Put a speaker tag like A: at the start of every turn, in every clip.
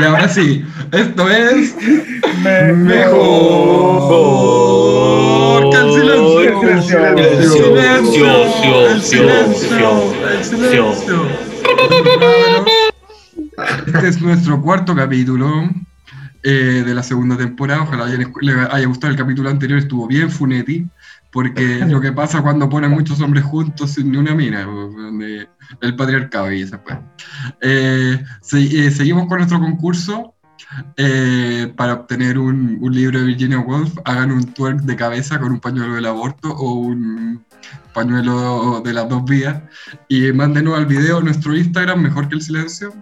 A: Y ahora sí, esto es
B: Mejor
A: que el silencio.
B: El silencio.
A: El silencio. El
B: Silencio.
A: silencio. El silencio. Este es nuestro cuarto capítulo eh, de la segunda temporada. Ojalá haya- le haya gustado el capítulo anterior, estuvo bien Funetti, porque es lo que pasa cuando ponen muchos hombres juntos sin ni una mina, el patriarcado y esa pues. Eh, se- eh, seguimos con nuestro concurso. eh, para obtener un, un libro de Virginia Woolf, hagan un twerk de cabeza con un pañuelo del aborto o un pañuelo de las dos vías y mándenos al video nuestro Instagram, mejor que el silencio.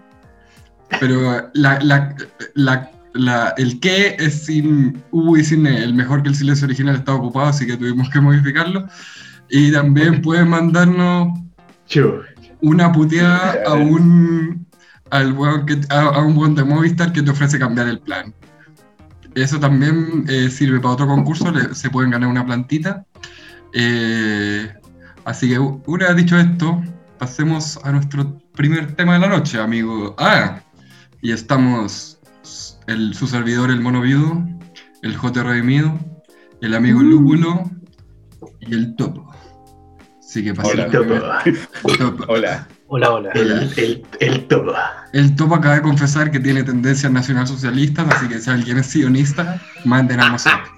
A: Pero la, la- la- la- el que es sin U y sin E, el mejor que el silencio original estaba ocupado, así que tuvimos que modificarlo. Y también pueden mandarnos una puteada a un al que, a, a un weón de Movistar que te ofrece cambiar el plan. Eso también eh, sirve para otro concurso, le- se pueden ganar una plantita. Eh, así que una vez dicho esto, pasemos a nuestro primer tema de la noche, amigo. Ah, y estamos el, su servidor, el mono viudo, el J. Redimido, el amigo Lúpulo y el Topo. Así que pasemos
B: El
A: al
B: topo.
A: Topo.
C: Hola.
D: Hola, hola.
B: El, el, el topo.
A: El Topo acaba de confesar que tiene tendencias nacionalsocialistas, así que si alguien es sionista, manden a nosotros.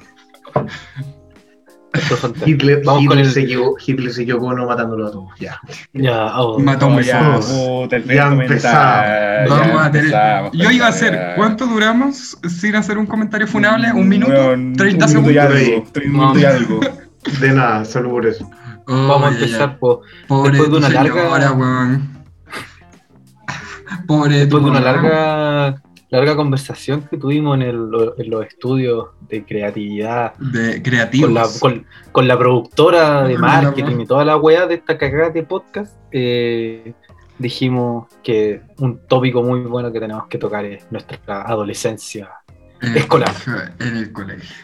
B: Hitler,
D: Vamos con
B: Hitler,
D: el-
B: se equivocó, Hitler se equivocó no matándolo a todos. Ya.
D: Ya, oh.
A: Mató
C: ya, el
B: Ya
C: comentario,
A: Vamos
C: ya
A: a tener-
C: empezamos
A: Yo
C: con
A: iba a hacer. ¿cuánto duramos sin hacer un comentario funable? ¿Un minuto?
C: Weón,
A: ¿30
C: un minuto y
A: segundos?
C: algo, un minuto y algo.
B: De nada, solo por eso.
D: Vamos a empezar po-
A: Pobre
D: después de
A: tu
D: una larga-
A: señora. Pobre
D: después de una larga, larga conversación que tuvimos en, el- en los estudios de creatividad
A: De creativos.
D: con la, con, con la productora de marketing y toda la weá de esta cagada de podcast, eh, dijimos que un tópico muy bueno que tenemos que tocar es nuestra adolescencia.
A: en el
D: escolar.
A: colegio- En el colegio.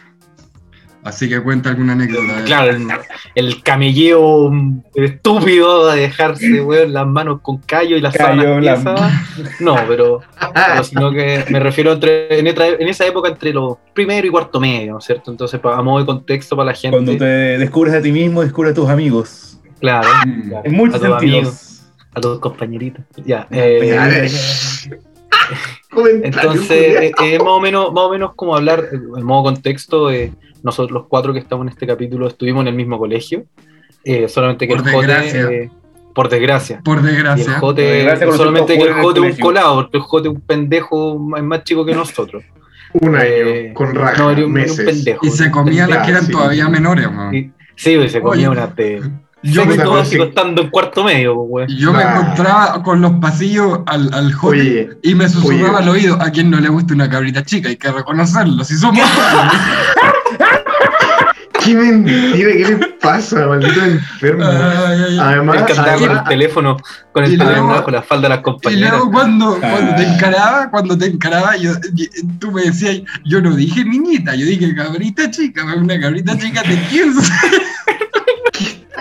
A: Así que cuenta alguna anécdota. de-
D: Claro, el, el camelleo mm, estúpido de dejarse weón, las manos con callo y las
C: Callo,
D: sábanas
C: la-.
D: No, pero, pero sino que me refiero entre, en, otra- en esa época entre los primero y cuarto medio, ¿no es cierto? Entonces, a modo de contexto para la gente.
C: Cuando te descubres a ti mismo, descubres a tus amigos.
D: Claro,
A: Mm.
D: claro,
C: En muchos
D: a tus amigos,
C: sentidos.
D: a tus compañeritos. Ya. eh,
B: Ya, eh.
D: Entonces, eh, eh, más, o menos, más o menos como hablar, eh, en modo contexto, eh, nosotros los cuatro que estamos en este capítulo estuvimos en el mismo colegio, eh, solamente que
A: Por
D: el Jote, eh, por desgracia,
A: Por
D: y el
A: desgracia.
C: Por
D: Jote,
C: desgracia,
D: solamente que el
C: el
D: Jote un
C: colegio.
D: colado, porque el Jote un pendejo más, más chico que nosotros.
B: un año
D: eh,
B: con raja,
D: no, era un- era un
B: meses.
D: pendejo.
A: Y se comía las que eran
B: Sí.
A: todavía menores.
D: Y- Sí, güey, se comía
A: Oye,
D: una de
A: Yo
B: me
D: estando en cuarto medio, güey.
A: Yo me encontraba con los pasillos al, al
B: Oye,
A: y me susurraba
B: oye.
A: al oído a quien no le gusta una cabrita chica, hay que reconocerlo, si somos
B: qué mentira, ¿qué le pasa, maldito enfermo?
A: Ay, ay, ay.
B: Además,
D: con el teléfono, con el
A: Y
D: teléfono bajo la falda de las
A: Y
D: compañeras.
A: luego cuando, cuando te
C: Ah.
A: encaraba, cuando te encaraba, yo, y- tú me decías, yo no dije niñita, yo dije cabrita chica, una cabrita chica de 15.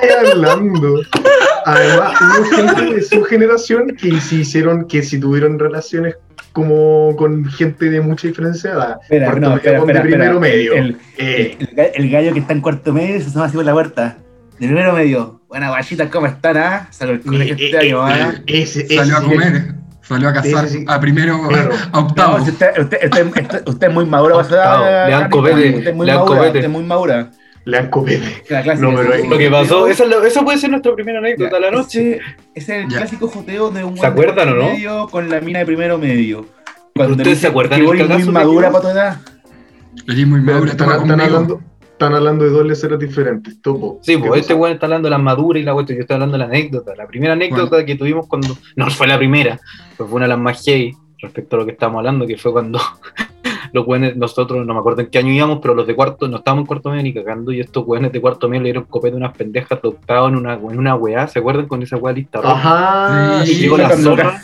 B: estás hablando? Además, hubo gente de su generación que sí hicieron, que si tuvieron relaciones como con gente de mucha diferencia de edad.
C: Espera,
B: Cuarto
C: no,
B: medio
C: espera,
B: con
C: espera,
B: de primero
C: espera.
B: medio.
C: El,
B: Eh,
C: el, el gallo que está en cuarto medio se asoma así por la puerta. De primero medio. Buenas guachitas, ¿cómo están? Ah? Del colegio
B: eh,
C: este
B: eh,
C: año, ¿ah?
B: eh, ese- ese
A: Salió a comer, salió a cazar,
B: Sí, sí, sí.
A: a primero,
B: Claro.
A: a octavo.
C: No, usted, usted, usted, usted- usted es muy
D: Octavo. Le dan copete,
C: Usted es muy
D: le dan
C: madura,
D: copete.
C: usted es muy madura. Que la clase
B: No,
C: de-
B: pero es-
D: Lo que pasó, esa, es lo- esa puede ser nuestra primera anécdota de la noche.
C: Ese, es el
A: Ya.
C: clásico joteo de un
D: ¿Se acuerdan o no?
C: medio con la mina de primero medio.
D: ¿Ustedes
C: le dicen
D: se acuerdan
C: que eres
D: cagazo
C: muy madura para tu edad.
A: Eres muy madura,
B: están, hablando, están hablando de dos leceras diferentes. Topo.
D: Sí,
B: ¿Qué
D: pues este weón está hablando de las maduras y la cuestión. Yo estoy hablando de la anécdota. La primera anécdota que tuvimos cuando. No fue la primera, pero fue una de las más heavy respecto a lo que estábamos hablando, que fue cuando los weones, nosotros, no me acuerdo en qué año íbamos, pero los de cuarto, no estábamos en cuarto medio ni cagando, y estos weones de cuarto medio le dieron copete a unas pendejas de octavo en una, en una weá, ¿se acuerdan con esa weá lista roja?
B: Ajá.
A: Sí,
D: Y llegó la zorra.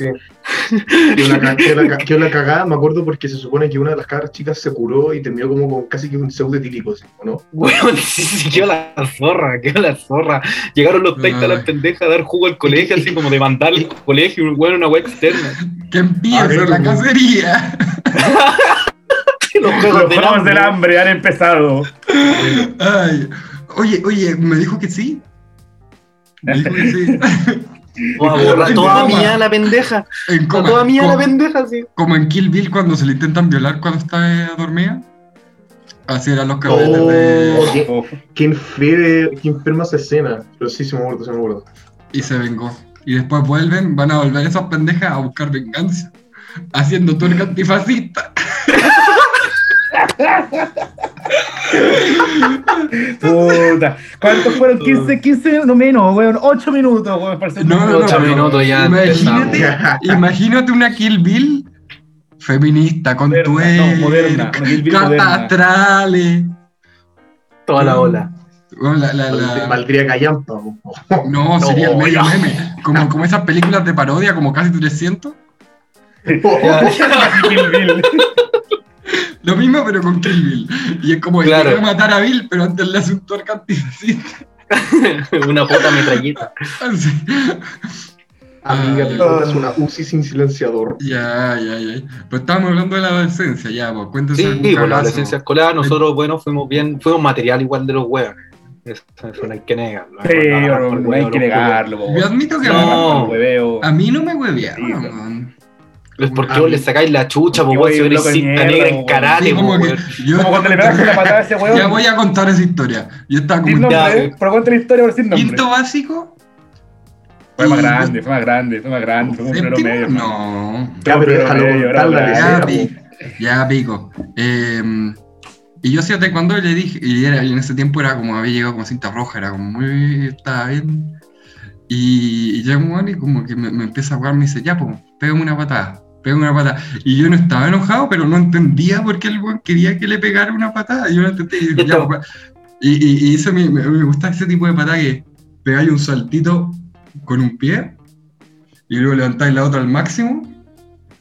B: Que la, ca- que que la cagada, me acuerdo porque se supone que una de las caras chicas se curó y terminó como con casi que un pseudo etílico, ¿sí? ¿o no?
D: Weón, sí, sí, quedó la zorra, quedó la zorra. Llegaron los taitas a las pendejas a dar jugo al colegio, así como de mandar al colegio, weón, una weá externa.
A: Que empiece
B: Ah,
A: la cacería.
D: Los
C: Los
D: juegos del
C: juegos del
D: hambre.
C: hambre han empezado.
A: Ay, oye, oye, me dijo que sí. Me dijo que sí.
D: Toda mía la pendeja.
A: En coma,
D: Toda mía la pendeja, sí.
A: como en Kill Bill cuando se le intentan violar cuando está eh, dormida. Así eran los cabetes
B: Oh,
A: de.
B: qué,
C: Oh,
B: qué enfer- qué enferma esa escena. Pero sí, se me acuerdo, se me acuerdo.
A: Y se vengó. Y después vuelven, van a volver esas pendejas a buscar venganza. Haciendo tuerca antifascista.
C: Puta. ¿Cuántos fueron? 15, 15, no menos, weón. 8 minutos, weón. para
A: No, no, no.
C: minuto.
D: Ocho
A: pero
D: minutos ya
A: Imagínate, imagínate una Kill Bill feminista con
C: no, Bill moderna.
A: catastrales.
D: Toda la ola.
A: Bueno, la- la- la-
B: Valdría callampa.
A: No, sería el
D: No,
A: medio meme. Como, como esas películas de parodia, como casi 300.
C: Kill Bill.
A: Lo mismo, pero con Kill Bill. Y es como
D: Claro.
A: quiere matar a Bill, pero antes le hace un tuerca antifascista.
D: Una puta metralleta.
A: Así.
B: Amiga,
A: Ay.
B: te compras una UCI sin silenciador.
A: Ya, ya, ya. Pero estábamos hablando de la adolescencia, ya, pues cuéntense
D: Sí,
A: algún
D: por la adolescencia escolar, nosotros, bueno, fuimos bien, fuimos material igual de los huevos. Eso, eso no hay que negarlo.
C: Sí, no, no hay que negarlo.
A: Yo admito que
D: No.
C: Hueveo.
A: a mí no me hueveaban,
D: Huevos. ¿Por qué vos le sacáis la chucha, po, weón, si
C: voy
D: eres cinta negra en
A: Sí,
D: po,
A: como que
D: weón?
A: yo-
C: Como cuando le pegaste la patada a ese weón.
A: Ya voy a contar esa historia. Yo estaba como
C: nombre,
D: Ya,
C: pero cuenta la historia por sin nombre.
A: quinto básico.
C: Fue más grande, fue más grande, fue más grande. Fue un primero
A: ¿Séptimo?
C: medio.
A: No.
B: Ya, pero
C: Primero
B: déjalo
C: medio,
B: contar la
C: era-
A: Ya, ya pico. Eh, y yo hacía taekwondo y le dije, y, era, y en ese tiempo era como, había llegado como cinta roja, era como muy, estaba bien. Y, y llega un y como que me, me empieza a jugar, me dice, ya, pues, pégame una patada, pégame una patada. Y yo no estaba enojado, pero no entendía por qué el weón quería que le pegara una patada. Y yo no entendía. Y, ya, pues, y, y, y eso me, me, me gusta ese tipo de patada que pegáis un saltito con un pie y luego levantáis la otra al máximo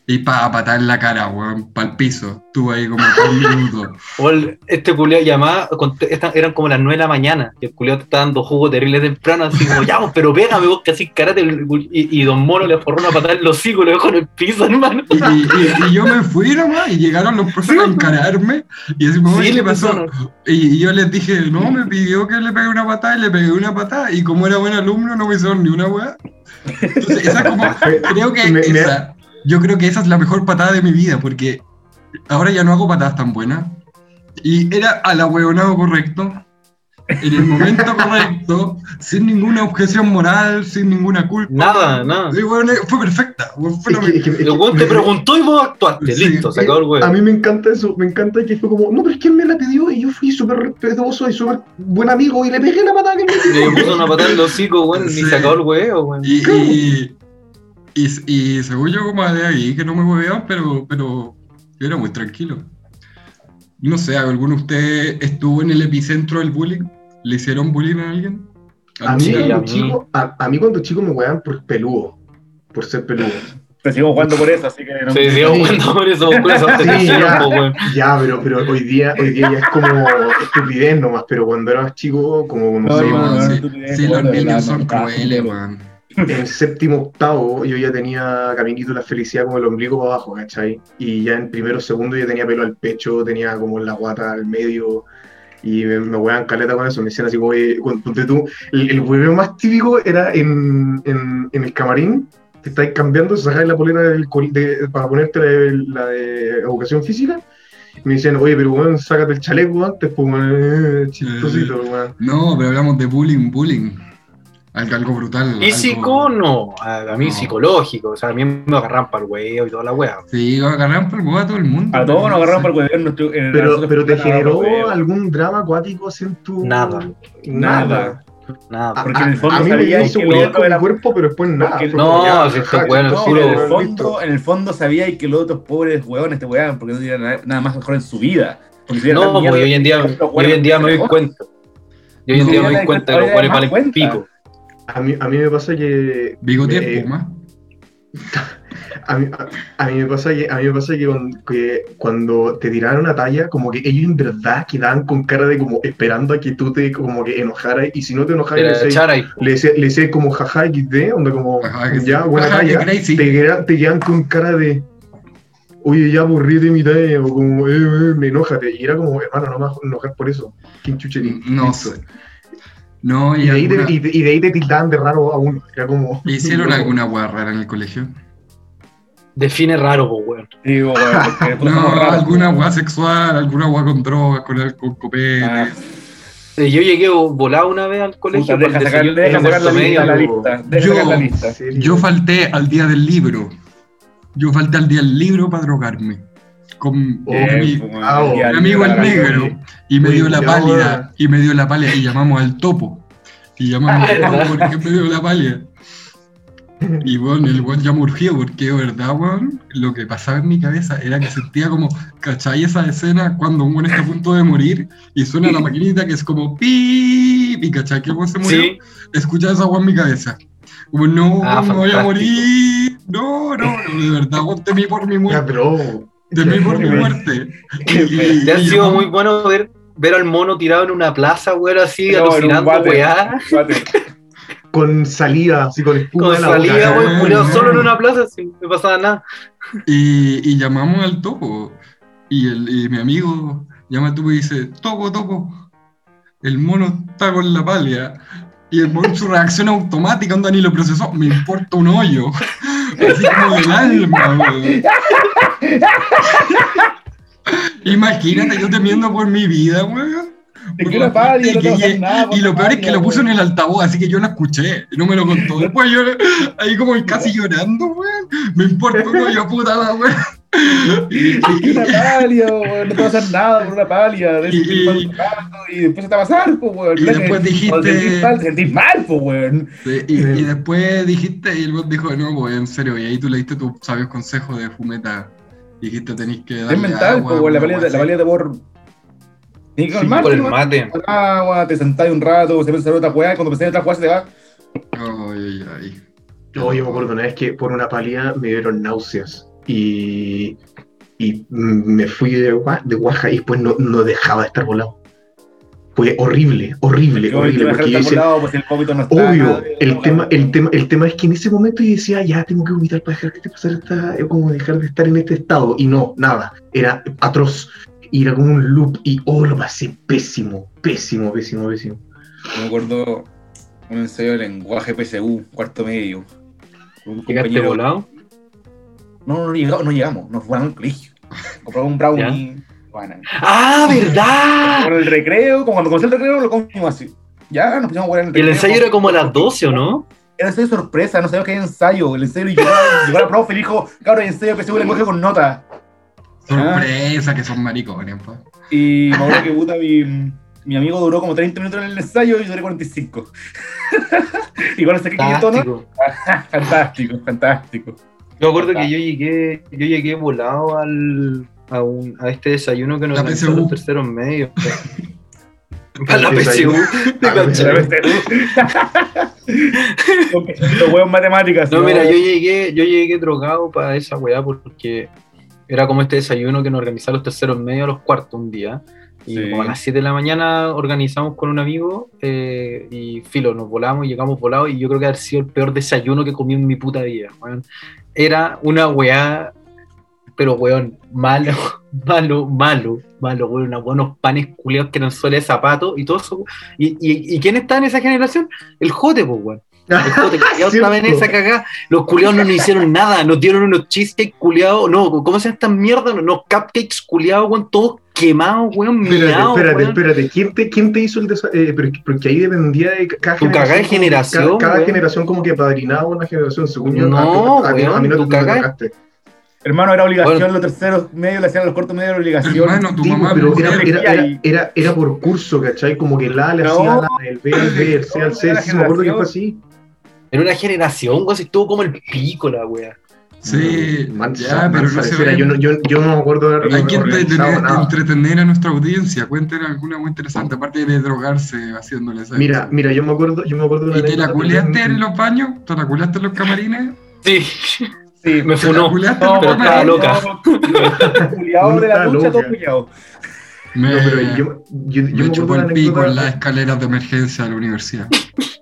A: y pa, patada en la cara, weón, pa'l piso. Estuve ahí como tres minutos.
D: O el- este culiao llamaba, con- esta- eran como las 9 de la mañana, y el culiao te está dando jugo terrible temprano, así como, ya, vos, pero pégame vos que así karate, el cul- y, y Don Mono le forró una patada en los y lo dejó en el piso, hermano.
A: Y, y- y- y yo me fui nomás y llegaron los profes a encararme y decimos,
D: Sí,
A: ¿qué
D: le
A: pasó? Y, yo les dije, no, me pidió que le pegue una patada y le pegué una patada y como era buen alumno no me hicieron ni una weá. Entonces, esa como, creo que
B: Me- me-
A: esa, yo creo que esa es la mejor patada de mi vida porque ahora ya no hago patadas tan buenas. Y era al ahueonado correcto, en el momento correcto, sin ninguna objeción moral, sin ninguna culpa.
D: Nada, nada.
A: Y bueno, fue perfecta. weón, fue
B: Es que- es que- es que-
D: El weón te preguntó y vos actuaste,
A: Sí.
D: listo, se acabó el
B: A
D: huevo.
B: mí me encanta eso, me encanta que fue como, no, pero es que él me la pidió y yo fui súper respetuoso y súper buen amigo y le pegué la patada que me
D: Le puso una patada en los hocico, weón,
A: Sí.
D: y se acabó el huevo, weón.
A: Y, y, y, y según yo, como de ahí, que no me hueveaban, pero, pero yo era muy tranquilo. No sé, ¿alguno de ustedes estuvo en el epicentro del bullying? ¿Le hicieron bullying a alguien?
B: A mí,
D: Sí,
B: cuando
D: a mí.
B: chico, a, a mí cuando chico me weaban por peludo, por ser peludo.
C: Pero sigamos jugando por eso, así que no.
D: Sí, sigamos jugando por eso, por eso te
B: Sí, ya.
D: po, weón.
B: Ya, pero, pero hoy día, hoy día ya es como estupidez nomás, pero cuando era más chico, como no,
C: No,
B: sé,
C: no,
A: weón,
C: no,
A: sí, sí, los niños son crueles,
C: no.
B: En séptimo octavo yo ya tenía caminito la felicidad como el ombligo para abajo, ¿cachai? Y ya en primero segundo ya tenía pelo al pecho, tenía como la guata al medio y me, me huevan caleta con eso, me decían así como, ponte tú, el, el hueveo más típico era en, en, en el camarín, te estáis cambiando, sacáis la polera del de- para ponerte la de, la de educación física. Y me decían, oye, pero weón, sácate el chaleco antes, pues, weón, eh, chistosito, weón.
A: No, pero hablamos de bullying, bullying. Algo, algo brutal.
D: Físico,
A: algo-
D: no. A, a mí
A: No.
D: psicológico. O sea, a mí me agarran para el huevo y toda la wea.
A: Sí, agarraron por el huevo a todo el mundo.
C: A todos nos agarraron por el en nuestro. en
B: Pero, pero te generó
C: huevo.
B: algún drama acuático en tu.
D: Nada.
C: Nada.
D: Nada.
C: Porque en el fondo
B: a mí me
C: sabía
B: dio
C: que el
B: con
C: era-
B: el cuerpo, pero después nada.
C: porque-
D: No, si
C: No,
B: chistoso,
C: pero en el
B: weón,
C: fondo, en el fondo sabía que los otros pobres huevones te hueaban porque no tenían nada, nada más mejor en su vida. Porque
D: No,
C: mierda,
D: hoy en día, hoy en día me doy cuenta. Yo hoy en día me doy cuenta de
C: das
D: los hueones valen
C: cuenta.
D: pico.
B: A mí, a mí me pasa que.
A: Bigote
B: eh,
A: Puma.
B: A mí, a, a mí me pasa que, a mí me pasa que, con- que cuando te tiraron una talla, como que ellos en verdad quedaban con cara de como esperando a que tú te como que enojaras y si no te enojaras le decías- le le como jaja XD, onda como
A: Ajá, que sí.
B: ya, buena talla, te, te quedan con cara de oye, ya aburrite mi talla, o como, eh, eh, me enójate. Y era como, hermano, no me vas a enojar por eso. ¿Quién chucherín?
A: No sé. No,
B: Y
A: y,
B: de, ahí te, y, de- y de ahí te tildaban de raro a uno. Era como.
A: ¿Hicieron alguna hueá rara en el colegio?
D: Define raro, pues, weón.
A: No,
C: raros,
A: alguna hueá sexual, alguna hueá con drogas, con alcohol, copete.
C: Ah,
D: Yo llegué volado una vez al colegio.
C: puta, deja sacar, deja la
D: medio.
C: la lista. Deja
A: Yo-
C: sacar la lista.
B: ¿En
A: Yo falté al día del libro. Yo falté al día del libro para drogarme. Con
B: Oh,
A: mi,
C: Eh,
A: mi
C: ya,
A: amigo
C: ya,
A: el negro. Y me dio la
B: ya,
A: pálida. Y me dio la pálida. Y llamamos al topo. Y llamamos al topo porque me dio la pálida. Y bueno, el weón ya me urgió porque de verdad, weón, lo que pasaba en mi cabeza era que sentía como, ¿cachai? Esa escena cuando un weón está a punto de morir y suena la maquinita que es como pip y ¿cachai? Que el weón se murió.
D: Sí,
A: Escuchaba esa weón en mi cabeza. Como, no,
D: Ah,
A: me voy a morir. No, no, no, de verdad, weón, temí por mi
B: Ya,
A: muerte.
B: pero.
A: Temí por mi muerte.
D: Te ha sido muy bueno ver, ver al mono tirado en una plaza, weón, así,
C: No,
D: alucinando, weá.
B: Con salida, así con espuma
D: Con salida,
B: boca.
A: weón.
D: weón, culiao, solo en una plaza, sin no pasaba nada.
A: Y, y llamamos al topo. Y, el, y mi amigo llama al topo y dice, topo, topo, el mono está con la palia. Y el su reacción automática, onda ni lo procesó, me importa un hoyo. Así como del alma, weón. Imagínate yo temiendo por mi vida, weón.
C: No nada. por
A: Y lo peor es que lo puso en el altavoz, así que yo lo escuché, no me lo contó. Después yo ahí como casi llorando, weón. Me importa un hoyo, puta weón. Y-
C: Es que una palia, no te va a hacer nada por una palia. De
A: Y-
C: tocando y después se te va a pasar, pues, weón.
A: Y después dijiste-
C: sentís mal, te sentís mal, pues, weón.
A: Sí, Y, y después dijiste, y el bot dijo, no, pues en serio, y ahí tú le diste tus sabios consejos de fumeta. Dijiste, tenéis que darle
C: Es mental,
A: agua,
C: pues, weón. La palia, la palia te por. Tienes que
B: Sí,
C: calmarte,
D: Por el mate.
C: Con agua, te sentás un rato, se piensa en otra weá, y cuando pensás en otra weá se te va.
A: Ay, ay, ay.
B: No, yo me acuerdo una vez que por una palía me dieron náuseas y, y me fui de, Gua- de Guaja y después no, no dejaba de estar volado. Fue horrible, horrible,
C: Yo,
B: horrible. Porque yo
C: dejar
B: decía,
C: lado, pues el no está.
B: obvio,
C: nada
B: el
C: no,
B: tema, el, tema, el tema es que en ese momento yo decía, ya tengo que vomitar para dejar de pasar esta, eh, como dejar de estar en este estado. Y no, nada, era atroz. Y era como un loop y oh, lo pasé pésimo, pésimo, pésimo, pésimo.
C: Me acuerdo un ensayo de lenguaje PSU, cuarto medio. Un
D: ¿Llegaste
C: compañero-
D: volado?
C: No, no, llegamos, no llegamos, nos fueron al colegio. Compramos un brownie. Bueno,
D: ¡Ah, verdad!
C: con el recreo, como cuando comenzó el recreo, lo comimos así. Ya nos pusimos a jugar en el
D: Y el
C: recreo.
D: ensayo era como a las 12, ¿o no?
C: Era ensayo sorpresa, no sabíamos que había ensayo. El ensayo llegó, llegó la profe y dijo, cabrón, hay ensayo PSU lenguaje con nota.
A: Sorpresa que son maricones, pues.
C: Y me acuerdo que puta, mi, mi amigo duró como 30 minutos en el ensayo y yo duré 45. Igual sé que 500, ¿no?
D: Fantástico.
C: Fantástico, fantástico.
D: Yo me acuerdo que yo llegué, yo llegué volado al, a, un, a este desayuno que nos
A: La
D: organizó los terceros medios. Para la
B: El
D: PSU.
C: los huevos matemáticas.
D: No, mira, yo llegué, yo llegué drogado para esa weá porque era como este desayuno que nos organizaban los terceros medios a los cuartos un día. Y
C: Sí.
D: como a las 7 de la mañana organizamos con un amigo eh, y filo, nos volamos y llegamos volados y yo creo que ha sido el peor desayuno que comí en mi puta vida. weón. Era una weá, pero weón, malo, malo, malo, malo, weón, unos buenos panes culeados que eran de zapatos y todo eso. ¿Y, y, y quién está en esa generación? El Jote, pues, weón. El Jote, estaba en esa cagada. Los culiados no nos hicieron nada, nos dieron unos cheesecakes culiados, no, ¿cómo se llama esta mierda? Unos cupcakes culiados, weón, todos quemados, weón,
B: Espérate,
D: miados,
B: espérate,
D: weón.
B: espérate. ¿Quién te, quién te hizo el desayuno? porque ahí dependía de cada
D: Tu cagada de
B: como-
D: generación,
B: Cada, cada
D: weón.
B: generación como que padrinaba una generación. Según yo,
D: No,
B: a, a mí no
D: weón,
B: te tocaste.
C: Hermano, era obligación,
D: Bueno.
C: los terceros medios le hacían los cortos medios la obligación.
A: Hermano, tu
B: Sí,
A: mamá
B: pero era, era, era, era, era por curso, ¿cachai? Como que la le
C: No.
B: hacía la, el B al B, el C al C.
C: No,
B: Sí, me acuerdo que fue
C: generación.
B: así.
D: En una generación, weón, si estuvo como el pico la weá.
A: Sí,
B: Mansa,
A: ya, pero no se ve.
B: yo, no, yo, yo no me acuerdo de
A: Hay que entretener,
B: nada.
A: entretener a nuestra audiencia. Cuenten alguna muy interesante, aparte de drogarse haciéndoles eso.
B: Mira, mira, yo me acuerdo, yo me acuerdo de una
A: ¿Y te la culeaste en los baños? ¿Te la culeaste en los camarines?
D: Sí,
C: Sí,
D: me
A: ¿Te la
D: funó.
C: No,
D: pero estaba loca.
C: Culiado de la lucha, todo
B: loca.
C: culiado.
A: Me,
B: No, pero yo, yo, yo
A: me
B: me acuerdo
A: chupó el pico en las escaleras de emergencia de la universidad.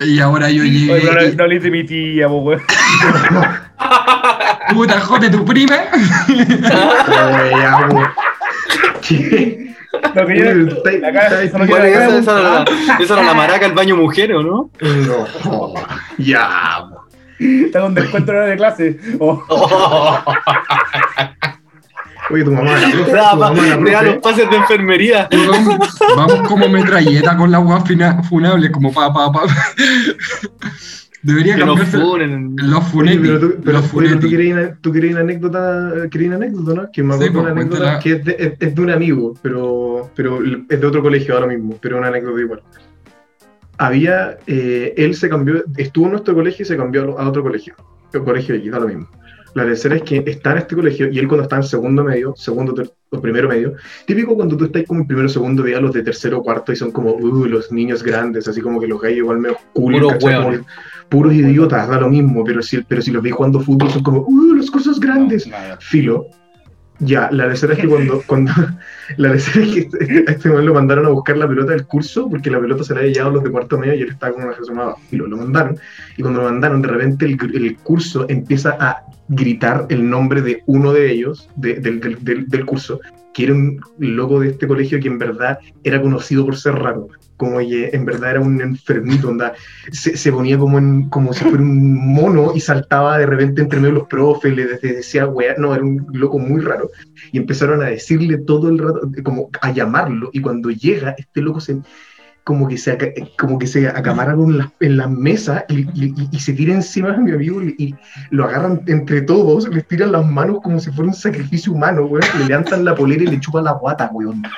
A: Y ahora yo
C: Oye,
A: llegué. y-
C: no, no le hice mi tía, po, weón.
A: Puta, jote tu prima.
B: Oye, ya, po. ¿Qué?
C: Lo que yo.
B: Oye, está-
C: Acá,
B: está-
C: eso no
D: ¿Cuál
C: quiere
D: es
C: decir-
D: esa, esa era la, esa era la maraca del baño mujer, ¿o no?
B: No, ya. po.
C: Está con descuento de clase. Oh,
B: Oye, tu mamá, la profe,
D: Nada
B: tu
D: más,
B: mamá, la
D: me da los pases de enfermería.
A: Weón, Vamos como metralleta con la fina- funable, como pa, pa, pa. Debería
D: Que
A: cambiarse
D: funen.
A: los
B: Oye,
A: funetti.
B: pero tú, pero,
A: los
B: oye, pero tú querías una, tú querías una anécdota, querías una anécdota, ¿no? Que me
A: Sí,
B: acuerdo de una
A: pues,
B: anécdota
A: cuéntala.
B: que es de, es, es de un amigo, pero, pero es de otro colegio ahora mismo, pero una anécdota igual. Había, eh, él se cambió, estuvo en nuestro colegio y se cambió a otro colegio, el colegio de aquí, da lo mismo. La tercera es que está en este colegio y él cuando está en segundo medio, segundo o primero medio, típico cuando tú estás como en primero o segundo veías los de tercero o cuarto y son como, uh, los niños grandes, así como que los gallos igual medio cool,
D: Puros
B: idiotas, da lo mismo, pero si, pero si los veis jugando fútbol son como, uh, las cosas grandes. Filo. Ya, la tercera es que cuando, cuando la tercera es que este- a este momento lo mandaron a buscar la pelota del curso, porque la pelota se la había llevado los de cuarto medio y él estaba con una resumada. Filo, lo mandaron. Y cuando lo mandaron, de repente el, el curso empieza a gritar el nombre de uno de ellos, de- del, del, del- del curso, que era un loco de este colegio que en verdad era conocido por ser raro. Como que en verdad era un enfermito, onda. Se, se ponía como, en, como si fuera un mono y saltaba de repente entre medio de los profes, le de- decía, weá, no, era un loco muy raro. Y empezaron a decirle todo el rato, como a llamarlo, y cuando llega, este loco se como que se, como que se acamararon en la, en la mesa y, y- y- y se tira encima de mi amigo y, y lo agarran entre todos, les tiran las manos como si fuera un sacrificio humano, weón, le levantan la polera y le chupan la guata, weón.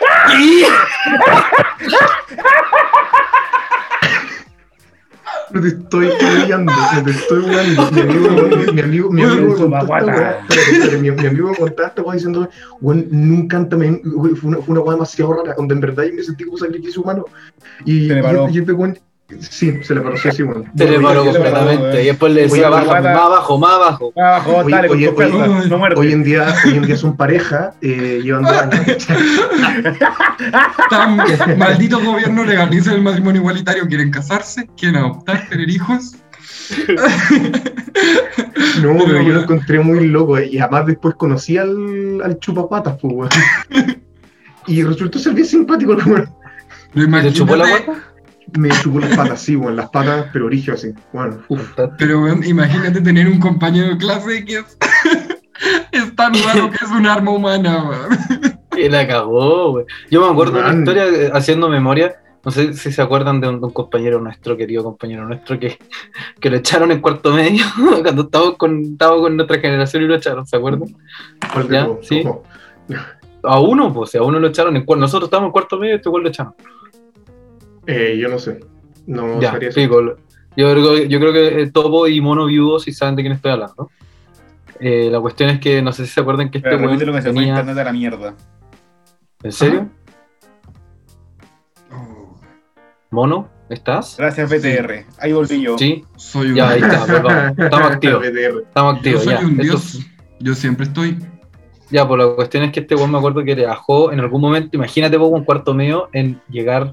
B: te estoy te estoy. Mi amigo, mi amigo, mi amigo, me mi, mi amigo contaba esta diciendo, nunca también, fue una, fue una weá demasiado rara, donde en verdad yo me sentí como sacrificio humano. Y, este weón, sí, se le paró, sí, sí, weón.
D: Se le paró
C: le
D: completamente.
C: eh.
D: Y después le decía, más abajo, más abajo.
C: Abajo,
B: Oye,
C: dale,
B: oye,
A: oye,
C: no muerde.
B: Hoy en día, hoy en día son pareja, eh, llevan dos años.
A: Tan maldito gobierno legaliza el matrimonio igualitario. ¿Quieren casarse? ¿Quieren adoptar? ¿Tener hijos?
B: No, pero yo lo encontré muy loco eh, y además después conocí al, al chupapatas, pues. Y resultó ser bien simpático el
D: ¿Y ¿Te chupó la guata?
B: Me chupó las patas, sí, weón, las patas, pero origen así. Bueno, uf.
A: Pero weón, imagínate tener un compañero de clase que es, es tan raro que es un arma humana, weón.
D: Y la cagó, güey. Yo me acuerdo de una
B: Man.
D: historia eh, haciendo memoria. No sé si se acuerdan de un, de un compañero nuestro, querido compañero nuestro, que, que lo echaron en cuarto medio cuando estábamos con, estábamos con nuestra generación y lo echaron, ¿se acuerdan?
B: ¿cuál de
D: Ya, sí. A uno, pues, a uno lo echaron en cuarto. Nosotros estábamos en cuarto medio y este igual lo echaron.
B: Eh, yo no sé. No
D: ya,
B: sabría
D: sí. Yo creo, yo creo que eh, Topo y Mono viudo si saben de quién estoy hablando. Eh, la cuestión es que no sé si se acuerdan que este
C: Pero repite lo que se fue
D: tenía-
C: internet a la mierda.
D: ¿En serio?
A: Oh,
D: ¿Mono? ¿Estás?
C: Gracias, BTR. Ahí volví yo.
D: Sí,
A: soy un,
D: ya, ahí está, pues vamos. Estamos activos. Estamos
A: yo
D: activos,
A: soy
D: ya.
A: un
D: Esto-
A: dios. Yo siempre estoy.
D: Ya, pues la cuestión es que este weón me acuerdo que le bajó en algún momento, imagínate poco un cuarto medio en llegar,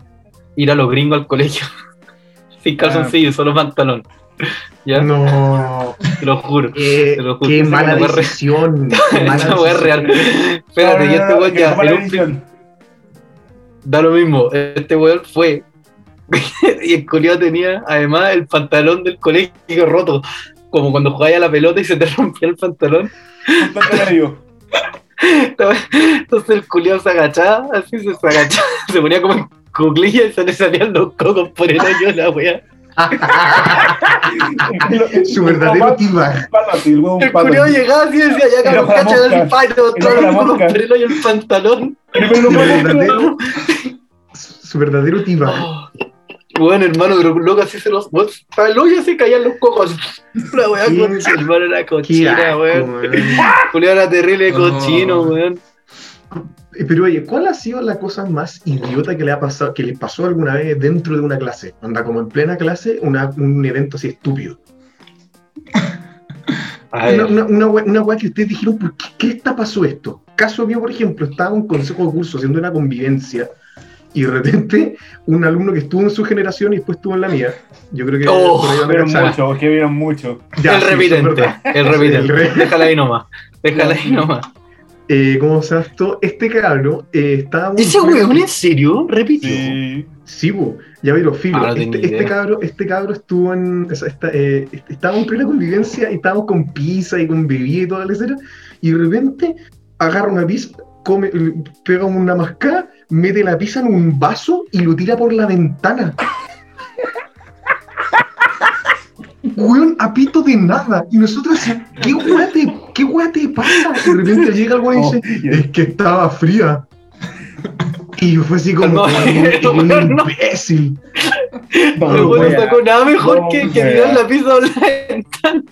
D: ir a los gringos al colegio. Sin calzoncillos, solo pantalón. ¿Ya?
B: No,
D: Te lo juro.
B: qué,
D: Te lo juro.
B: qué mala decisión. qué mala
D: es real. Espérate, y este weón ya un. Da lo mismo, este weón fue. y el culiao tenía además el pantalón del colegio roto. Como cuando jugabas a la pelota y se te rompía el pantalón.
C: Un.
D: Entonces el culiao se agachaba, así se, se agachaba, se ponía como en cuclillas y se le salían los cocos por el hoyo la wea.
B: Su verdadero tiba.
C: El
D: El culiao llegaba así y decía, ya cabrón, cacha del
C: Era
D: todo
C: la
D: los cocos
C: mosca.
D: por el hoyo el pantalón.
B: Su verdadero, su verdadero tiba.
D: Oh. Bueno, hermano, pero loco así se los. Para el hoyo se caían los cocos. La weá con hermano era cochina, weón. Julio era terrible
A: Oh.
D: cochino, weón.
B: Eh, Pero oye, ¿cuál ha sido la cosa más idiota que le ha pasado, que le pasó alguna vez dentro de una clase? Anda como en plena clase, una- un evento así estúpido. Una, una, una, wea- una wea que ustedes dijeron, ¿por qué, qué está pasó esto? Caso mío, por ejemplo, estaba en un consejo de curso haciendo una convivencia y de repente un alumno que estuvo en su generación y después estuvo en la mía. Yo creo que
D: Oh,
B: por ahí van a
C: Vieron
B: cachar.
C: mucho, que vieron mucho.
B: Ya,
D: el
B: sí,
D: repitente,
B: verdad.
D: el repitente.
B: el re-
D: Déjala ahí nomás. Déjala ahí nomás.
B: Eh, ¿Cómo se llama esto? Este cabro eh, estábamos.
D: ¿Ese weón en serio? Repitió.
C: Sí.
B: Sí, bu, ya vi los filos.
D: Ah,
B: este, este cabro, este cabro estuvo en. o sea, está, eh, est- estábamos en plena convivencia y estábamos con pizza y con bebida y toda la escena. Y de repente agarra una pizza, come, pega una mascada, mete la pizza en un vaso y lo tira por la ventana. Weón, a pito de nada. Y nosotros, ¿qué weá te, qué weá te pasa? Y de repente llega el weón y dice, es que estaba fría. Y fue así como,
D: No,
B: como un,
D: no,
B: un
D: no.
B: imbécil.
C: No,
D: El weón no sacó nada mejor
C: No,
D: que, tirar la pizza por la ventana.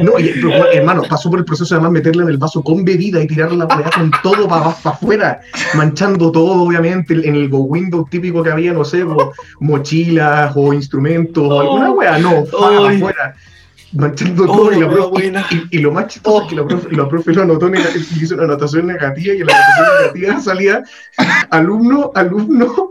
B: No, pero, hermano, pasó por el proceso de además meterla en el vaso con bebida y tirar la con todo para afuera, manchando todo, obviamente, en el Go Window típico que había, no sé, como mochilas o instrumentos o alguna weá, no, para afuera. Manchando
D: Oh,
B: todo y, la
D: la
B: profe-
D: buena.
B: y, y lo más chistoso es que la profe, la profe lo anotó y hizo una anotación negativa y en la anotación negativa salía alumno, alumno,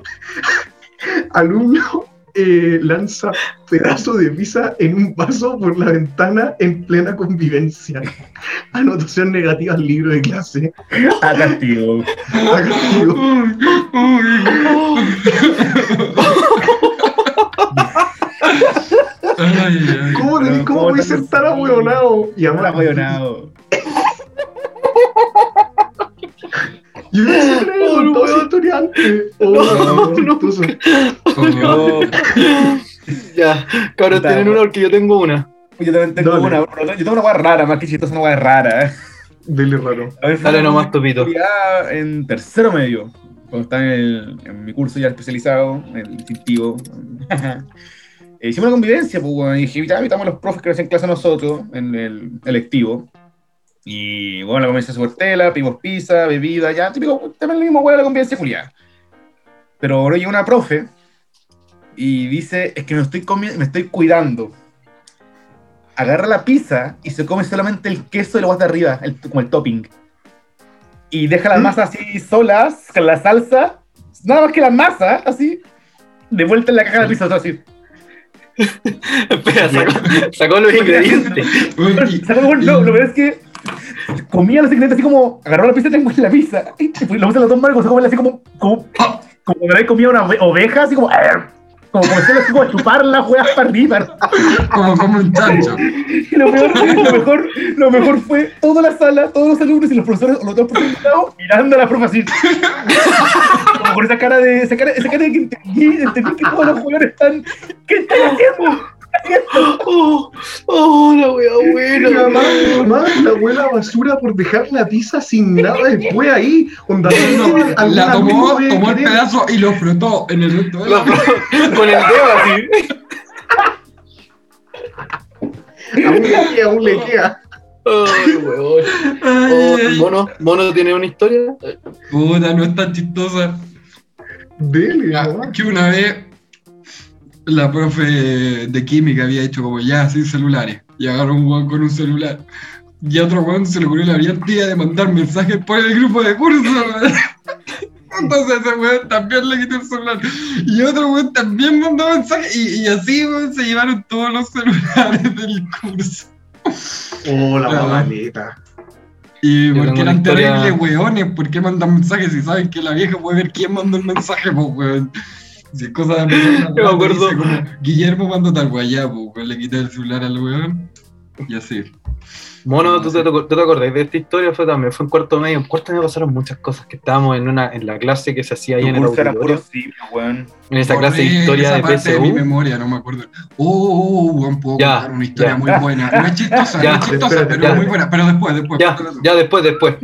B: alumno eh, lanza pedazo de pizza en un vaso por la ventana en plena convivencia. Anotación negativa al libro de clase.
C: A castigo.
B: Acá digo,
A: Ay, ay.
B: ¿Cómo, cómo
C: ¿cómo
B: puede
C: tan
B: ser tan ahueonado? Y
C: Ahora
B: yo siempre he
D: Oh,
B: contado esa
D: weón.
B: historia antes. Oh,
D: No, no.
A: Oh,
D: Ya, cabros, tienen una porque yo tengo una.
C: Yo también tengo
B: Dale.
C: una. pero Yo tengo una hueá rara, más que chistosa, una hueá rara. ¿eh?
B: Dele raro.
C: A ver,
D: Dale
C: una
D: nomás, Topito.
C: en tercero medio, cuando estaba en, el- en mi curso ya especializado, el instintivo. Eh, hicimos una convivencia, pues, bueno, y dije, ya invitamos a los profes que nos hacían clase a nosotros en el electivo. Y bueno, la convivencia súper tela, pedimos pizza, bebida, ya, típico, también lo mismo, hueá, la convivencia culiada. Pero ahora llega una profe y dice, es que me estoy, me estoy cuidando. Agarra la pizza y se come solamente el queso y la guata de arriba, el- como el topping. Y deja las
B: ¿Mm?
C: masas así solas, con la salsa, nada más que la masa, así, de vuelta en la caja de pizza, todo así.
D: Espera, sacó, sacó los ingredientes.
A: y-
C: ¿Sabes lo, lo, lo peor es que comía los ingredientes así como, agarró la pizza y tengo la pizza, y lo puse en las dos comerla así como, como, como comido una ove- oveja, así como, como comenzó así como a chupar las juegas para arriba.
A: como, como un chancho.
C: Y lo, peor, lo, mejor, lo mejor fue toda la sala, todos los alumnos y los profesores, los dos profesores mirando a la profe así. Como con esa cara de, esa cara, esa cara de que entendí, entendí que todos los jugadores están, ¿qué están haciendo?
D: Oh, oh, la wea buena.
B: además, además, la abuela basura por dejar la pizza sin nada después ahí. Onda,
A: La tomó, tomó el pedazo y lo frotó en el resto de
D: La
A: la
D: con el dedo así.
B: Aún le queda, aún le queda.
D: Ay, weón. Oh, mono, mono tiene una historia.
A: Puta, no es tan chistosa.
B: Dele,
A: que una vez la profe de química había hecho como ya sin celulares. Y agarró un weón con un celular. Y a otro weón se le ocurrió la brillante idea de mandar mensajes por el grupo de curso weón. entonces ese weón también le quitó el celular. Y otro weón también mandó mensajes. Y, y así weón se llevaron todos los celulares del curso.
B: Oh, la mamaleta.
A: y
D: Yo
A: porque eran
D: historia-
A: terribles weones ¿por qué mandan mensajes si saben que la vieja puede ver quién mandó el mensaje pues weón si es cosa de
D: me acuerdo.
A: dice como Guillermo mandó tal guayá, pues weón, le quité el celular al weón y así
D: Mono, ¿tú te, tú te acordás de esta historia? Fue también, fue en cuarto medio. En cuarto medio pasaron muchas cosas. Que estábamos en una en la clase que se hacía ahí
C: Tu
D: en el auditorio.
C: puro ciclo, weón.
D: En esa clase de historia
A: esa
D: de
A: parte de mi
D: PSU.
A: memoria, no me acuerdo. Oh, oh, oh, weón, puedo
D: Ya,
A: contar una historia
D: ya.
A: muy buena. No es chistosa,
D: Ya,
A: no es chistosa,
B: espérate,
A: pero
D: ya.
A: muy buena. Pero después, después.
D: Ya, ya después, después.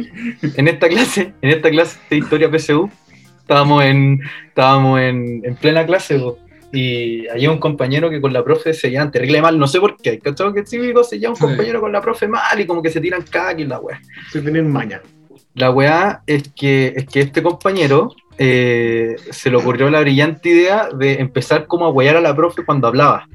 D: En esta clase, en esta clase de historia PSU, estábamos en, estábamos en, en plena clase po, y había un compañero que con la profe se llevan terrible mal, no sé por qué, ¿cachai? Que típico se lleva un compañero con la profe mal y como que se tiran caca y la weá.
B: Se tienen maña.
D: La weá es que, es que este compañero eh, se le ocurrió la brillante idea de empezar como a huear a la profe cuando hablaba.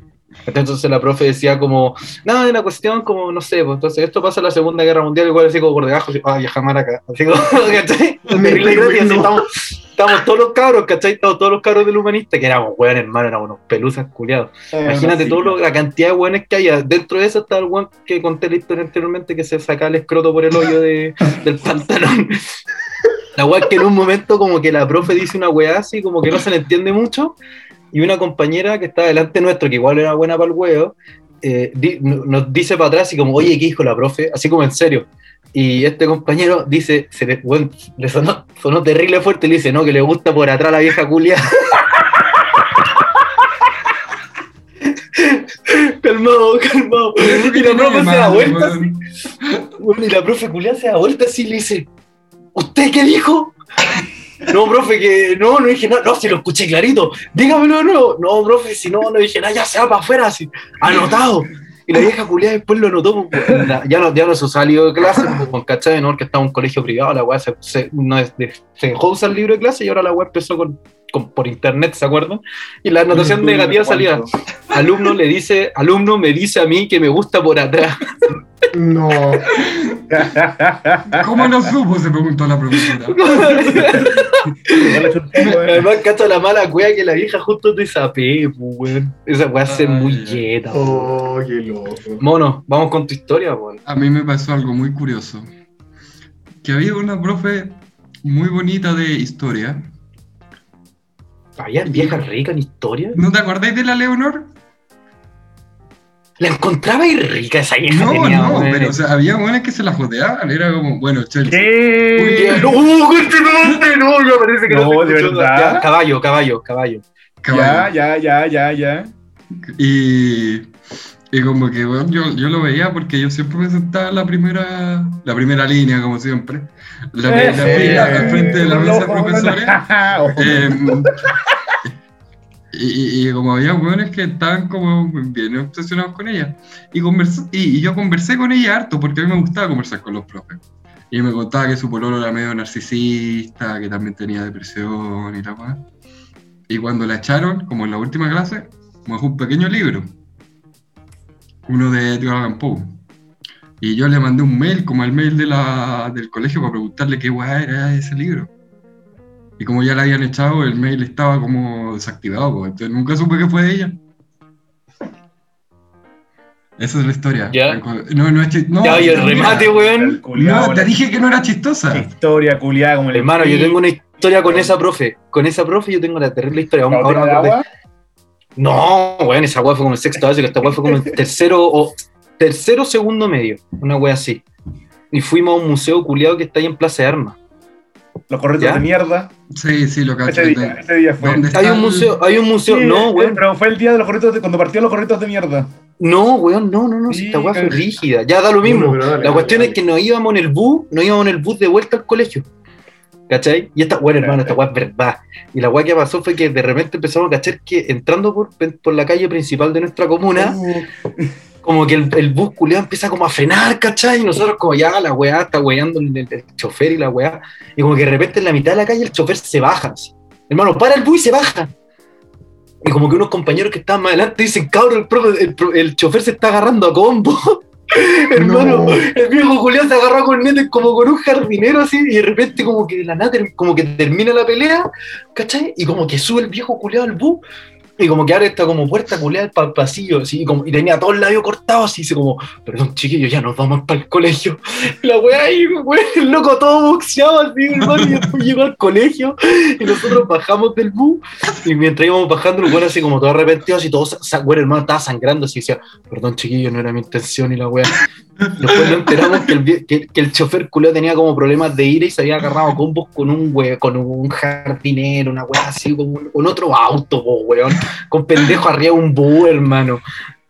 D: Entonces la profe decía como, no, de la cuestión como, no sé, pues entonces esto pasa en la Segunda Guerra Mundial, igual así como por debajo, así, ay, jamás acá. Así como, ¿cachai? Terrible gracia, así estamos, estamos todos los cabros, ¿cachai? Estamos todos los cabros del humanista, que éramos weón, hermano, éramos unos pelusas culiados. Imagínate
C: Sí.
D: todo lo- la cantidad de weones que hay. Dentro de eso está el weón que conté la historia anteriormente que se saca el escroto por el hoyo de, del pantalón. La weá que en un momento como que la profe dice una weá así, como que no se le entiende mucho, y una compañera que está delante nuestro, que igual era buena para el huevo, eh, di- nos dice para atrás y como, oye, ¿qué dijo la profe? Así como en serio. Y este compañero dice, se le, weón, le sonó, sonó terrible fuerte, y le dice, no, que le gusta por atrás la vieja culia. calmado, calmado. Y la profe se da vuelta así. Bueno, y la profe culia se da vuelta así y le dice, ¿usted qué dijo? No, profe, que no, no dije nada, no, si lo escuché clarito, dígamelo de nuevo. No, profe, si no, no dije nada, ya se va para afuera, así, anotado. Y la vieja culia después lo anotó, pues, ya no, ya no se salió de clase, pues, con cachai, no, que estaba en un colegio privado, la weá se, se, no es de- se dejó usar el libro de clase y ahora la weá empezó con, con- por internet, ¿se acuerdan? Y la anotación negativa salía, alumno le dice, alumno me dice a mí que me gusta por atrás.
B: No.
A: ¿Cómo lo supo? Se preguntó la profesora.
D: Además, cacha la mala cueva que la vieja justo te sapé, pues, weón. Esa weá
A: Ay,
D: muy weón.
B: Oh, qué loco.
D: Mono, vamos con tu historia, weón.
A: A mí me pasó algo muy curioso. Que había una profe muy bonita de historia.
D: ¿Había vieja rica en historia?
A: ¿No te acordáis de la Leonor?
D: ¿La encontraba y rica esa vieja?
A: No,
D: tenía,
A: no, pero o sea, había buenas que se la jodeaban. Era como, bueno, Chelsea.
C: ¿Qué?
D: No, uh, no, me parece que no,
C: No,
D: se
C: ¿de verdad?
D: Ya, caballo, caballo, caballo.
C: Ya,
A: caballo.
C: ya, ya, ya, ya.
A: Y, y como que bueno, yo, yo lo veía porque yo siempre me sentaba en la primera, la primera línea, como siempre. La primera fila al frente de la mesa de profesores. Y, y- como había hueones que estaban como bien obsesionados con ella. Y, conversé- y, y yo conversé con ella harto porque a mí me gustaba conversar con los profes. Y me contaba que su pololo era medio narcisista, que también tenía depresión y la más. Y cuando la echaron, como en la última clase, me dejó un pequeño libro. Uno de Edgar Allan Poe. Y yo le mandé un mail, como al mail de la, del colegio, para preguntarle qué guay era ese libro. Y como ya la habían echado, el mail estaba como desactivado, pues, entonces nunca supe que fue de ella. Esa es la historia.
D: Ya.
A: No, no es chi- no,
D: Ya, y el remate, weón.
A: No, te dije que no era chistosa.
C: Historia culiada como el.
D: Hermano, yo tengo una historia con esa profe. Con esa profe yo tengo la terrible historia.
C: ¿La
D: Vamos, ahora
C: de
D: me acordé. No, weón, esa weá fue como el sexto básico, esta weá fue como el tercero o tercero segundo medio, una weá así. Y fuimos a un museo culiado que está ahí en Plaza de Armas.
C: Los corretos de mierda.
A: Sí, sí, lo cacho.
C: Ese día, ese día fue.
A: ¿Dónde está
D: Hay un museo, hay un museo,
C: Sí,
D: no,
C: eh,
D: weón.
C: Pero fue el día de los corretos de, cuando partieron los corretos de mierda.
D: No, weón, no, no, no,
C: Sí,
D: esta weá fue rígida. Ya da lo mismo.
B: Dale,
D: La cuestión
B: dale,
D: es que nos íbamos en el bus, nos íbamos en el bus de vuelta al colegio. ¿Cachai? Y esta, bueno, hermano, esta weá es verdad. Y la weá que pasó fue que de repente empezamos a cachar que entrando por, por la calle principal de nuestra comuna, como que el, el bus culiado empieza como a frenar, ¿cachai? Y nosotros como ya la weá está weando el, chofer y la weá. Y como que de repente en la mitad de la calle el chofer se baja. así. Hermano, para el bus y se baja. Y como que unos compañeros que estaban más adelante dicen, cabrón, el, profe- el, chofer se está agarrando a combo. Hermano,
B: No.
D: el viejo Julián se agarró con netes como con un jardinero así, y de repente como que de la nada como que termina la pelea, ¿cachai? Y como que sube el viejo Julián al bus, y como que ahora está como puerta culeada para el pasillo, así, y, como, y tenía todo el labio cortado, así, dice como, perdón chiquillos, ya nos vamos para el colegio. La weá ahí, el loco todo boxeado así, hermano, y después llegó al colegio, y nosotros bajamos del bus, y mientras íbamos bajando, el weón así como todo arrepentido, así todo, weón, hermano, estaba sangrando, así, decía, perdón chiquillos, no era mi intención, y la weá. Después nos enteramos que el, que, que el chofer culeo tenía como problemas de ira y se había agarrado combos con un we, con un jardinero, una weá así, con, un- con otro auto, po, weón. Con pendejo arriba de un búho, hermano.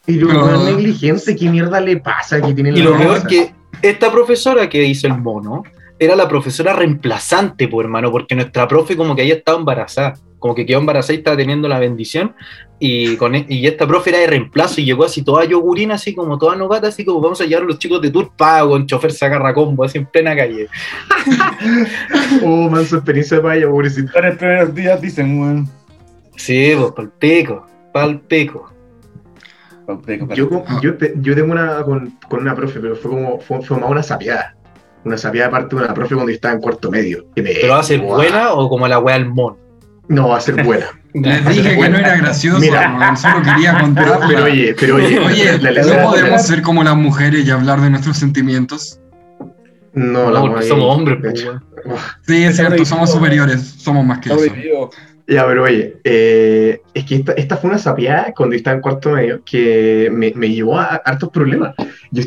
B: Pero
A: No.
B: weón negligente, ¿qué mierda le pasa? que tiene
D: Y lo peor que esta profesora que hizo el mono era la profesora reemplazante, po, hermano, porque nuestra profe como que había estado embarazada, como que quedó embarazada y estaba teniendo la bendición, y, con, e- y esta profe era de reemplazo y llegó así toda yogurina, así como toda novata, así como vamos a llevar a los chicos de tour pago, con chofer se agarra combo, así en plena calle.
B: Oh, man, su experiencia de paya, pobrecito.
C: En los primeros días dicen, weón.
D: Sí, pues, pal pico, pal pico.
B: Yo, yo, te- yo tengo una con, con una profe, pero fue como fue, fue más una sapiada. Una sapiada aparte de una profe cuando yo estaba en cuarto medio. que me-
D: ¿Pero va a ser buena o como la wea del mon?
B: No, va a ser buena.
A: Les dije que no era gracioso,
B: Mira.
A: solo quería contarla.
B: pero oye, pero oye,
A: Oye,
B: la
A: ¿no podemos ser como las mujeres y hablar de nuestros sentimientos?
B: No,
D: No,
B: la
D: porque somos hombres,
B: de
D: pues.
A: Sí, es cierto, somos superiores, somos más que eso.
B: Ya, pero oye, eh, es que esta, esta fue una sapiada cuando yo estaba en cuarto medio que me, me llevó a hartos problemas. Yo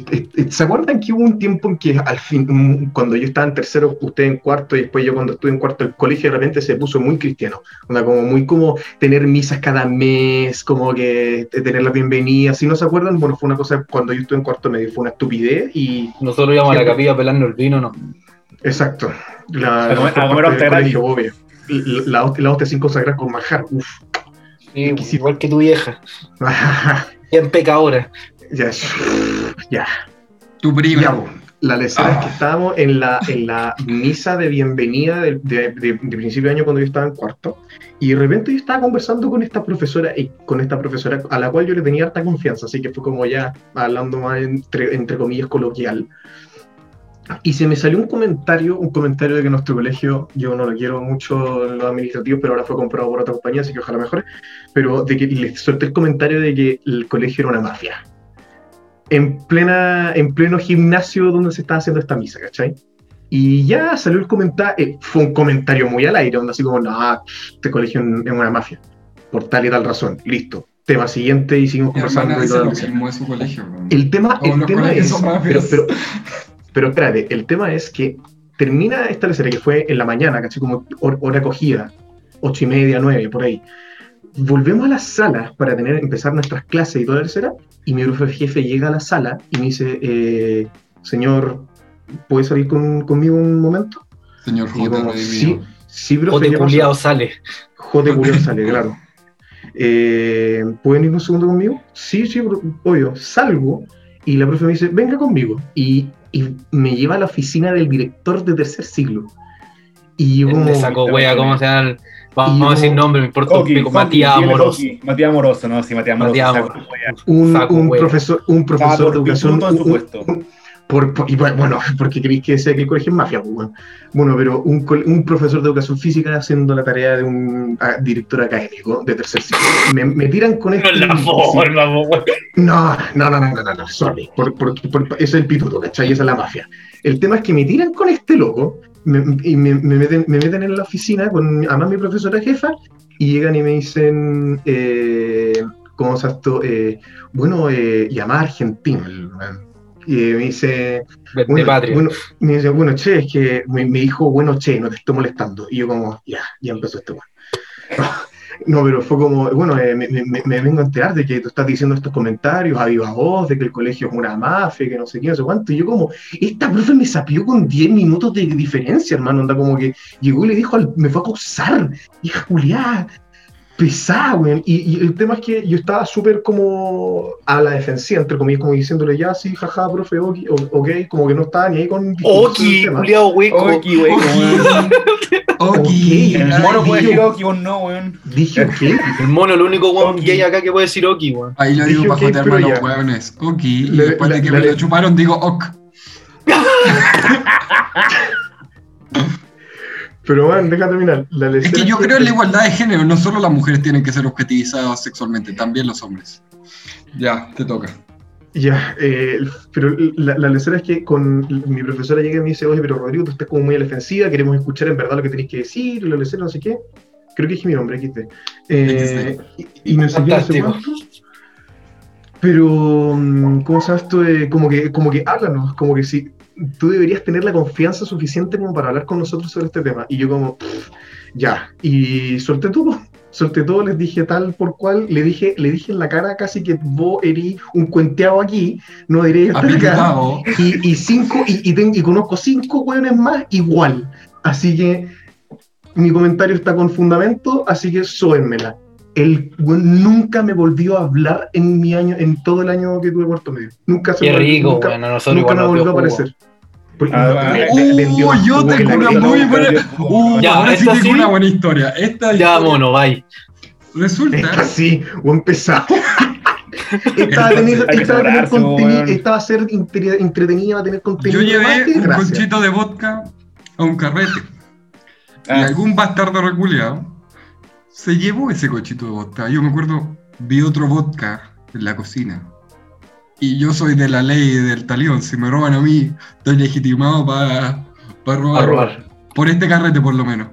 B: ¿Se acuerdan que hubo un tiempo en que al fin, cuando yo estaba en tercero, usted en cuarto y después yo cuando estuve en cuarto, el colegio de repente se puso muy cristiano? Onda, como muy como tener misas cada mes, como que tener la bienvenida. Si no se acuerdan, bueno, fue una cosa cuando yo estuve en cuarto medio, fue una estupidez y
D: Nosotros íbamos a la capilla a pelarnos el vino, ¿no?
B: exacto. La,
C: A comer-
B: la
C: a comer
B: obvio. La, la, hostia- la hostia sin consagrar con manjar.
D: Sí,
B: Exquisito.
D: igual que tu vieja. Bien pecadora.
B: Ya, ya.
A: Tu prima.
B: Ya, la lección es que estábamos en la, en la misa de bienvenida de, de- de- de principio de año cuando yo estaba en cuarto y de repente yo estaba conversando con esta profesora y con esta profesora a la cual yo le tenía harta confianza, así que fue como ya hablando más entre, entre comillas coloquial. Y se me salió un comentario, un comentario de que nuestro colegio, yo no lo quiero mucho en los administrativos, pero ahora fue comprado por otra compañía, así que ojalá mejore, pero de que le solté el comentario de que el colegio era una mafia en, plena, en pleno gimnasio donde se estaba haciendo esta misa, ¿cachai? Y ya salió el comentario, fue un comentario muy al aire, donde así como, no, este colegio es una mafia, por tal y tal razón, listo. Tema siguiente y seguimos conversando. y
A: lo mismo de su colegio.
B: El tema, el tema es, pero, pero, pero espérate, el tema es que termina esta lecera que fue en la mañana, ¿cachai? Como hor- hora acogida, ocho y media, nueve, por ahí. Volvemos a las salas para tener, empezar nuestras clases y toda la tercera, y mi profe jefe llega a la sala y me dice, eh, señor, ¿puede salir con- conmigo un momento?
A: Señor J.
B: sí, sí, profe,
D: Jote
B: ¿qué pasó?".
D: culiao sale.
B: Jote Culiao sale, claro. Eh, ¿Pueden ir un segundo conmigo? Sí, sí, obvio. Salgo y la profe me dice, venga conmigo. Y, y me lleva a la oficina del director de tercer siglo. Y yo como...
D: Sacó wea, ¿cómo se llama? Vamos
B: Y
D: a decir
B: yo-
D: nombre, me importa un pico. Matías Amoroso.
C: Matías Amoroso, no, sí, Matías Amoroso.
D: Matías
C: saco,
B: un,
D: Saco,
B: un profesor, un profesor
C: por
B: de educación... un- un- por- por- y bueno, porque queréis que sea que el colegio es mafia, pues, bueno. Bueno, pero un, un profesor de educación física haciendo la tarea de un ah, director académico de tercer ciclo. Me, me tiran con esto.
D: No es la forma, po, wea.
B: No, no, no, no, no, no, no, sorry. Por, por, es el pituto, ¿cachai? Esa es la mafia. El tema es que me tiran con este loco me- y me, me meten, me meten en la oficina con además mi profesora jefa y llegan y me dicen, eh, ¿cómo se esto? Eh, bueno, eh, llamada argentino. el man. Y me dice,
D: De, de
B: bueno,
D: patria.
B: bueno, me dice, bueno, che, es que me, me dijo, bueno, che, no te estoy molestando. Y yo como, ya, ya empezó este weón. No, pero fue como, bueno, eh, me, me- me vengo a enterar de que tú estás diciendo estos comentarios a viva voz, de que el colegio es una mafia, que no sé qué, no sé cuánto. Y yo como, esta profe me sapió con 10 minutos de diferencia, hermano. Anda como que llegó y le dijo, al- me fue a acusar. Hija Julián, pesada, weón. Y, y el tema es que yo estaba súper como a la defensiva, entre comillas, como diciéndole, ya, sí, jaja, profe, ok, o- ok, como que no estaba ni ahí con
D: Oki, culiao hueco.
C: Oki, wey, weón.
A: Ok.
B: Ok.
C: El mono puede decir Oki, vos no, weón.
B: Dije, ok,
D: El mono, el único weón
C: Oki.
D: gay acá que puede decir Oki, weón.
A: Ahí lo digo
B: Dije
A: para
B: pero
A: los
B: ya.
A: hueones. Ok. Y
B: La-
A: después de que
B: la-
A: me lo chuparon, digo ok.
B: pero deja terminar. La
A: Es que yo creo en la igualdad de género. No solo las mujeres tienen que ser objetivizadas sexualmente, también los hombres. Ya, te toca.
B: Ya, eh, pero la, la lecera es que con mi profesora llega y me dice, oye, pero Rodrigo, tú estás como muy a la defensiva, queremos escuchar en verdad lo que tenéis que decir, y la lecera no sé qué. Creo que es mi nombre, XD. Eh, y, y no sé qué, no sé
D: Fantástico.
B: cuánto. Pero, mm, ¿cómo sabes esto? de- como, que, como que háblanos, como que si tú deberías tener la confianza suficiente como para hablar con nosotros sobre este tema. Y yo como, "Pff, ya, y solté todo, solté todo, les dije tal por cual, le dije, le dije en la cara casi que vos erí un cuenteado aquí, no estar acá. Y, y cinco, y, y, ten- y conozco cinco hueones más igual. Así que mi comentario está con fundamento, así que. El weón nunca me volvió a hablar en mi año, en todo el año que tuve cuarto medio. Nunca se
D: Qué rico,
B: nunca,
D: nosotros
B: nunca me volvió a
D: dio jugo.
B: Porque
C: Ah,
B: me- vendió
A: Uh, yo tengo una muy buena. Uh,
D: Ya,
A: ahora sí
D: esta
A: tengo
D: sí.
A: una buena historia. Esta
D: Ya,
A: historia-
D: mono, bye.
B: Esta
A: Resulta
B: sí, buen pesado. Esta va a tener, esta va a tener
C: weón.
B: esta va a ser entre- entretenida, va a tener contenido.
A: Yo llevé un
B: gracia.
A: conchito de vodka a un carrete. Y
C: Ah,
A: algún bastardo reculeado se llevó ese cochito de vodka. Yo me acuerdo, vi otro vodka en la cocina. Y yo soy de la ley del talión. Si me roban a mí, estoy legitimado para robar.
D: A robar.
A: Por este carrete, por lo menos.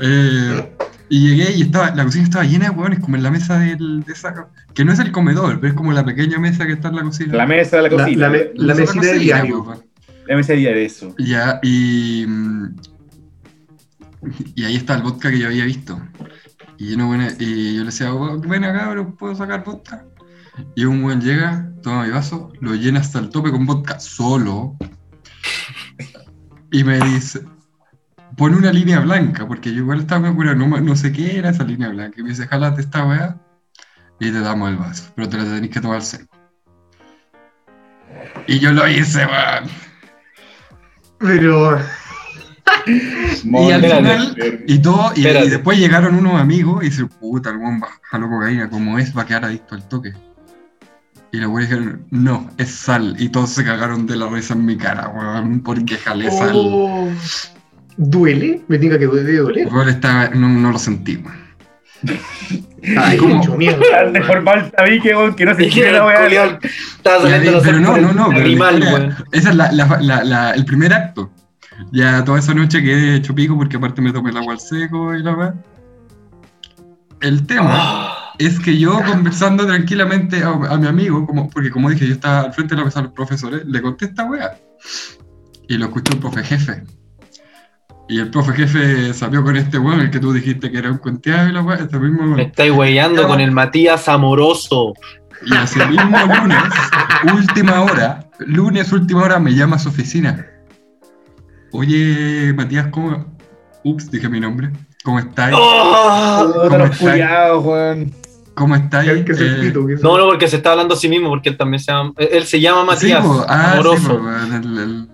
A: Eh, y llegué y estaba, la cocina estaba llena de hueones, como en la mesa del, de esa. Que no es el comedor, pero es como la pequeña mesa que está en la cocina.
C: la mesa de la
B: La,
C: cocina.
B: la, la
A: Esa
B: mesita de diario.
C: La mesa de día de eso.
A: Ya, y. Y ahí está el vodka que yo había visto. Y yo, no, bueno, y yo le decía, "Oh, ven acá, bro, ¿puedo sacar vodka? Y un buen llega, toma mi vaso, lo llena hasta el tope con vodka solo. Y me dice, pone una línea blanca, porque yo igual estaba muy no, me- no sé qué era esa línea blanca. Y me dice, jalate esta weá y te damos el vaso, pero te la tenés que tomar seco. Y yo lo hice, weón.
B: Pero.
A: Y al final, y todo, y, después llegaron unos amigos y dicen, puta, el weón jaló cocaína, como es, va a quedar adicto al toque. Y los weones dijeron, no, es sal. Y todos se cagaron de la risa en mi cara, weón, porque jalé sal.
B: Oh, ¿Duele? Me diga que doler.
A: Weón, estaba, no, no lo sentí, weón.
B: Ay, mucho miedo.
C: De formal el tabique, weón, que no se quiere la weá.
D: estaba saliendo los
A: pero no, no, no, la
D: animal, weón.
A: esa es la, la- la- la- el primer acto. Ya toda esa noche quedé hecho pico porque aparte me tomé el agua al seco y la weá. El tema
D: Ah,
A: es que yo conversando tranquilamente a, a mi amigo, como, porque como dije, yo estaba al frente de la mesa de los profesores, le conté esta weá. Y lo escuchó el profe jefe. Y el profe jefe salió con este weón, el que tú dijiste que era un cuenteado y la weá, este mismo
D: Me estáis weyando con el Matías Amoroso.
A: Y ese mismo lunes, última hora, lunes, última hora, me llama a su oficina. Oye, Matías, ¿cómo? Ups, dije mi nombre. ¿Cómo estáis?
D: ¡Oh!
A: ¿Cómo
C: los
A: estáis?
C: culiados, weón.
A: ¿Cómo estáis? Eh,
B: es-
D: No, no, porque se está hablando a sí mismo, porque él también se llama. Él se llama Matías
A: Sí. Ah, sí,
D: Amoroso.
A: po, weón, el- el-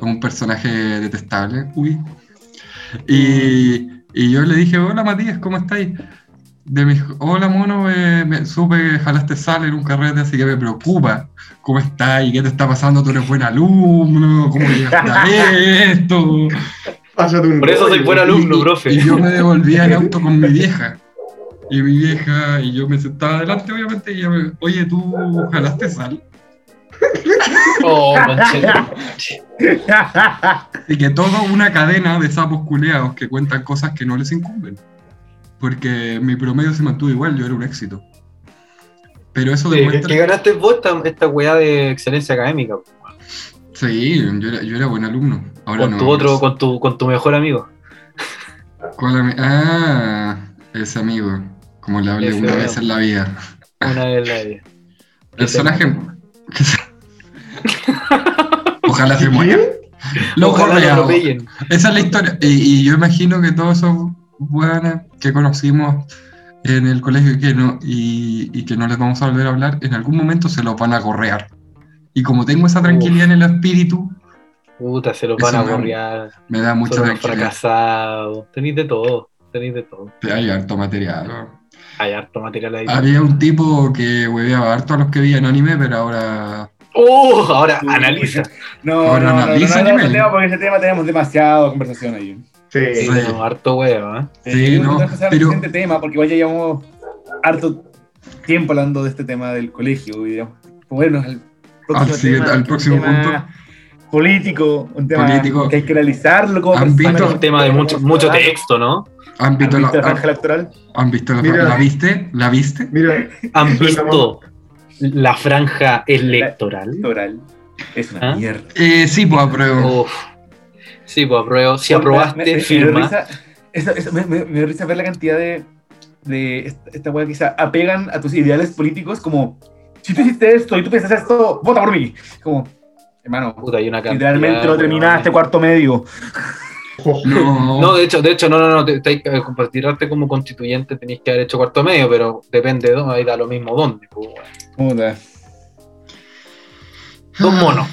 A: un personaje detestable. Uy. Y, y yo le dije, hola Matías, ¿cómo estáis? De mi, hola mono, eh, me, supe que jalaste sal en un carrete, así que me preocupa. ¿Cómo estás? ¿Qué te está pasando? ¿Tú eres buen alumno? ¿Cómo llegaste a esto?
B: Pásate un
D: Por eso soy buen alumno,
A: Y-
D: profe.
A: Y yo me devolvía en auto con mi vieja. Y mi vieja, y yo me sentaba adelante, obviamente, y ella me, oye, ¿tú jalaste sal?
D: Oh.
A: Y que toda una cadena de sapos culeados que cuentan cosas que no les incumben. Porque mi promedio se mantuvo igual, yo era un éxito. Pero eso
D: Sí,
A: demuestra.
D: que ganaste vos esta, esta weá de excelencia académica.
A: Sí, yo era, yo era buen alumno. Ahora
D: Con
A: no.
D: tu otro, con tu, con tu mejor amigo.
A: ¿Cuál ami- Ah, ese amigo. Como le hablé una vez en la vida.
D: Una vez la vida.
A: Personaje. Ojalá se muera. Lo
D: Ojalá lo
A: correado.
D: atropellen.
A: Esa es la historia. Y, y yo imagino que todos esos buenos que conocimos en el colegio y que, no, y, y que no les vamos a volver a hablar, en algún momento se los van a correar. Y como tengo esa tranquilidad en el espíritu,
D: Puta, se los van a
A: me-
D: gorrear.
A: me da mucha tranquilidad.
D: fracasados. Tenéis de todo. Tenéis de todo.
A: Hay harto material. ¿no?
D: Hay harto material ahí.
A: Había un tipo que hueveaba harto a los que veían anime, pero ahora.
D: ¡Oh! Ahora analiza.
C: No,
A: Ahora
C: no, no, no,
A: analiza
C: no,
A: el
C: no, ese
A: nivel.
C: tema, porque ese tema tenemos demasiada conversación ahí.
B: Sí.
D: Sí,
A: Sí.
D: harto huevo, ¿eh?
A: Sí,
C: Eh,
A: no, pero-
C: siguiente tema, porque igual ya llevamos harto tiempo hablando de este tema del colegio. Y digamos, movernos al próximo,
A: Al
C: tema,
A: próximo
C: tema
A: punto.
C: Político, un tema
A: Político.
C: que hay que analizarlo como
A: ¿Han
C: persona,
A: visto-
D: Un tema de mucho, mucho texto, ¿no?
A: ¿Han
C: ¿Han
A: visto
C: la
A: la,
C: franja electoral?
A: han visto la,
B: Mira.
A: ¿la viste? ¿La viste?
B: Mira,
D: ¿Han visto la franja electoral?
C: Electoral. Es una
D: ¿Ah?
C: mierda.
A: Eh, sí, pues apruebo.
D: Uf. Sí, pues apruebo. Si
C: Me- me-
D: aprobaste,
C: me- dio
D: firma.
C: risa- eso- eso- me, dio risa ver la cantidad de, de esta, esta weá que se apegan a tus ideales políticos como si tú hiciste esto y tú piensas esto, vota por mí. Como, hermano,
D: Puta, hay una cantidad,
C: literalmente lo terminaste cuarto medio.
A: No,
D: No, de hecho, de hecho, no, no, no, te, te, eh, para tirarte como constituyente tenéis que haber hecho cuarto medio, pero depende de dónde, ahí da lo mismo dónde. pues.
C: Puta.
D: Dos monos,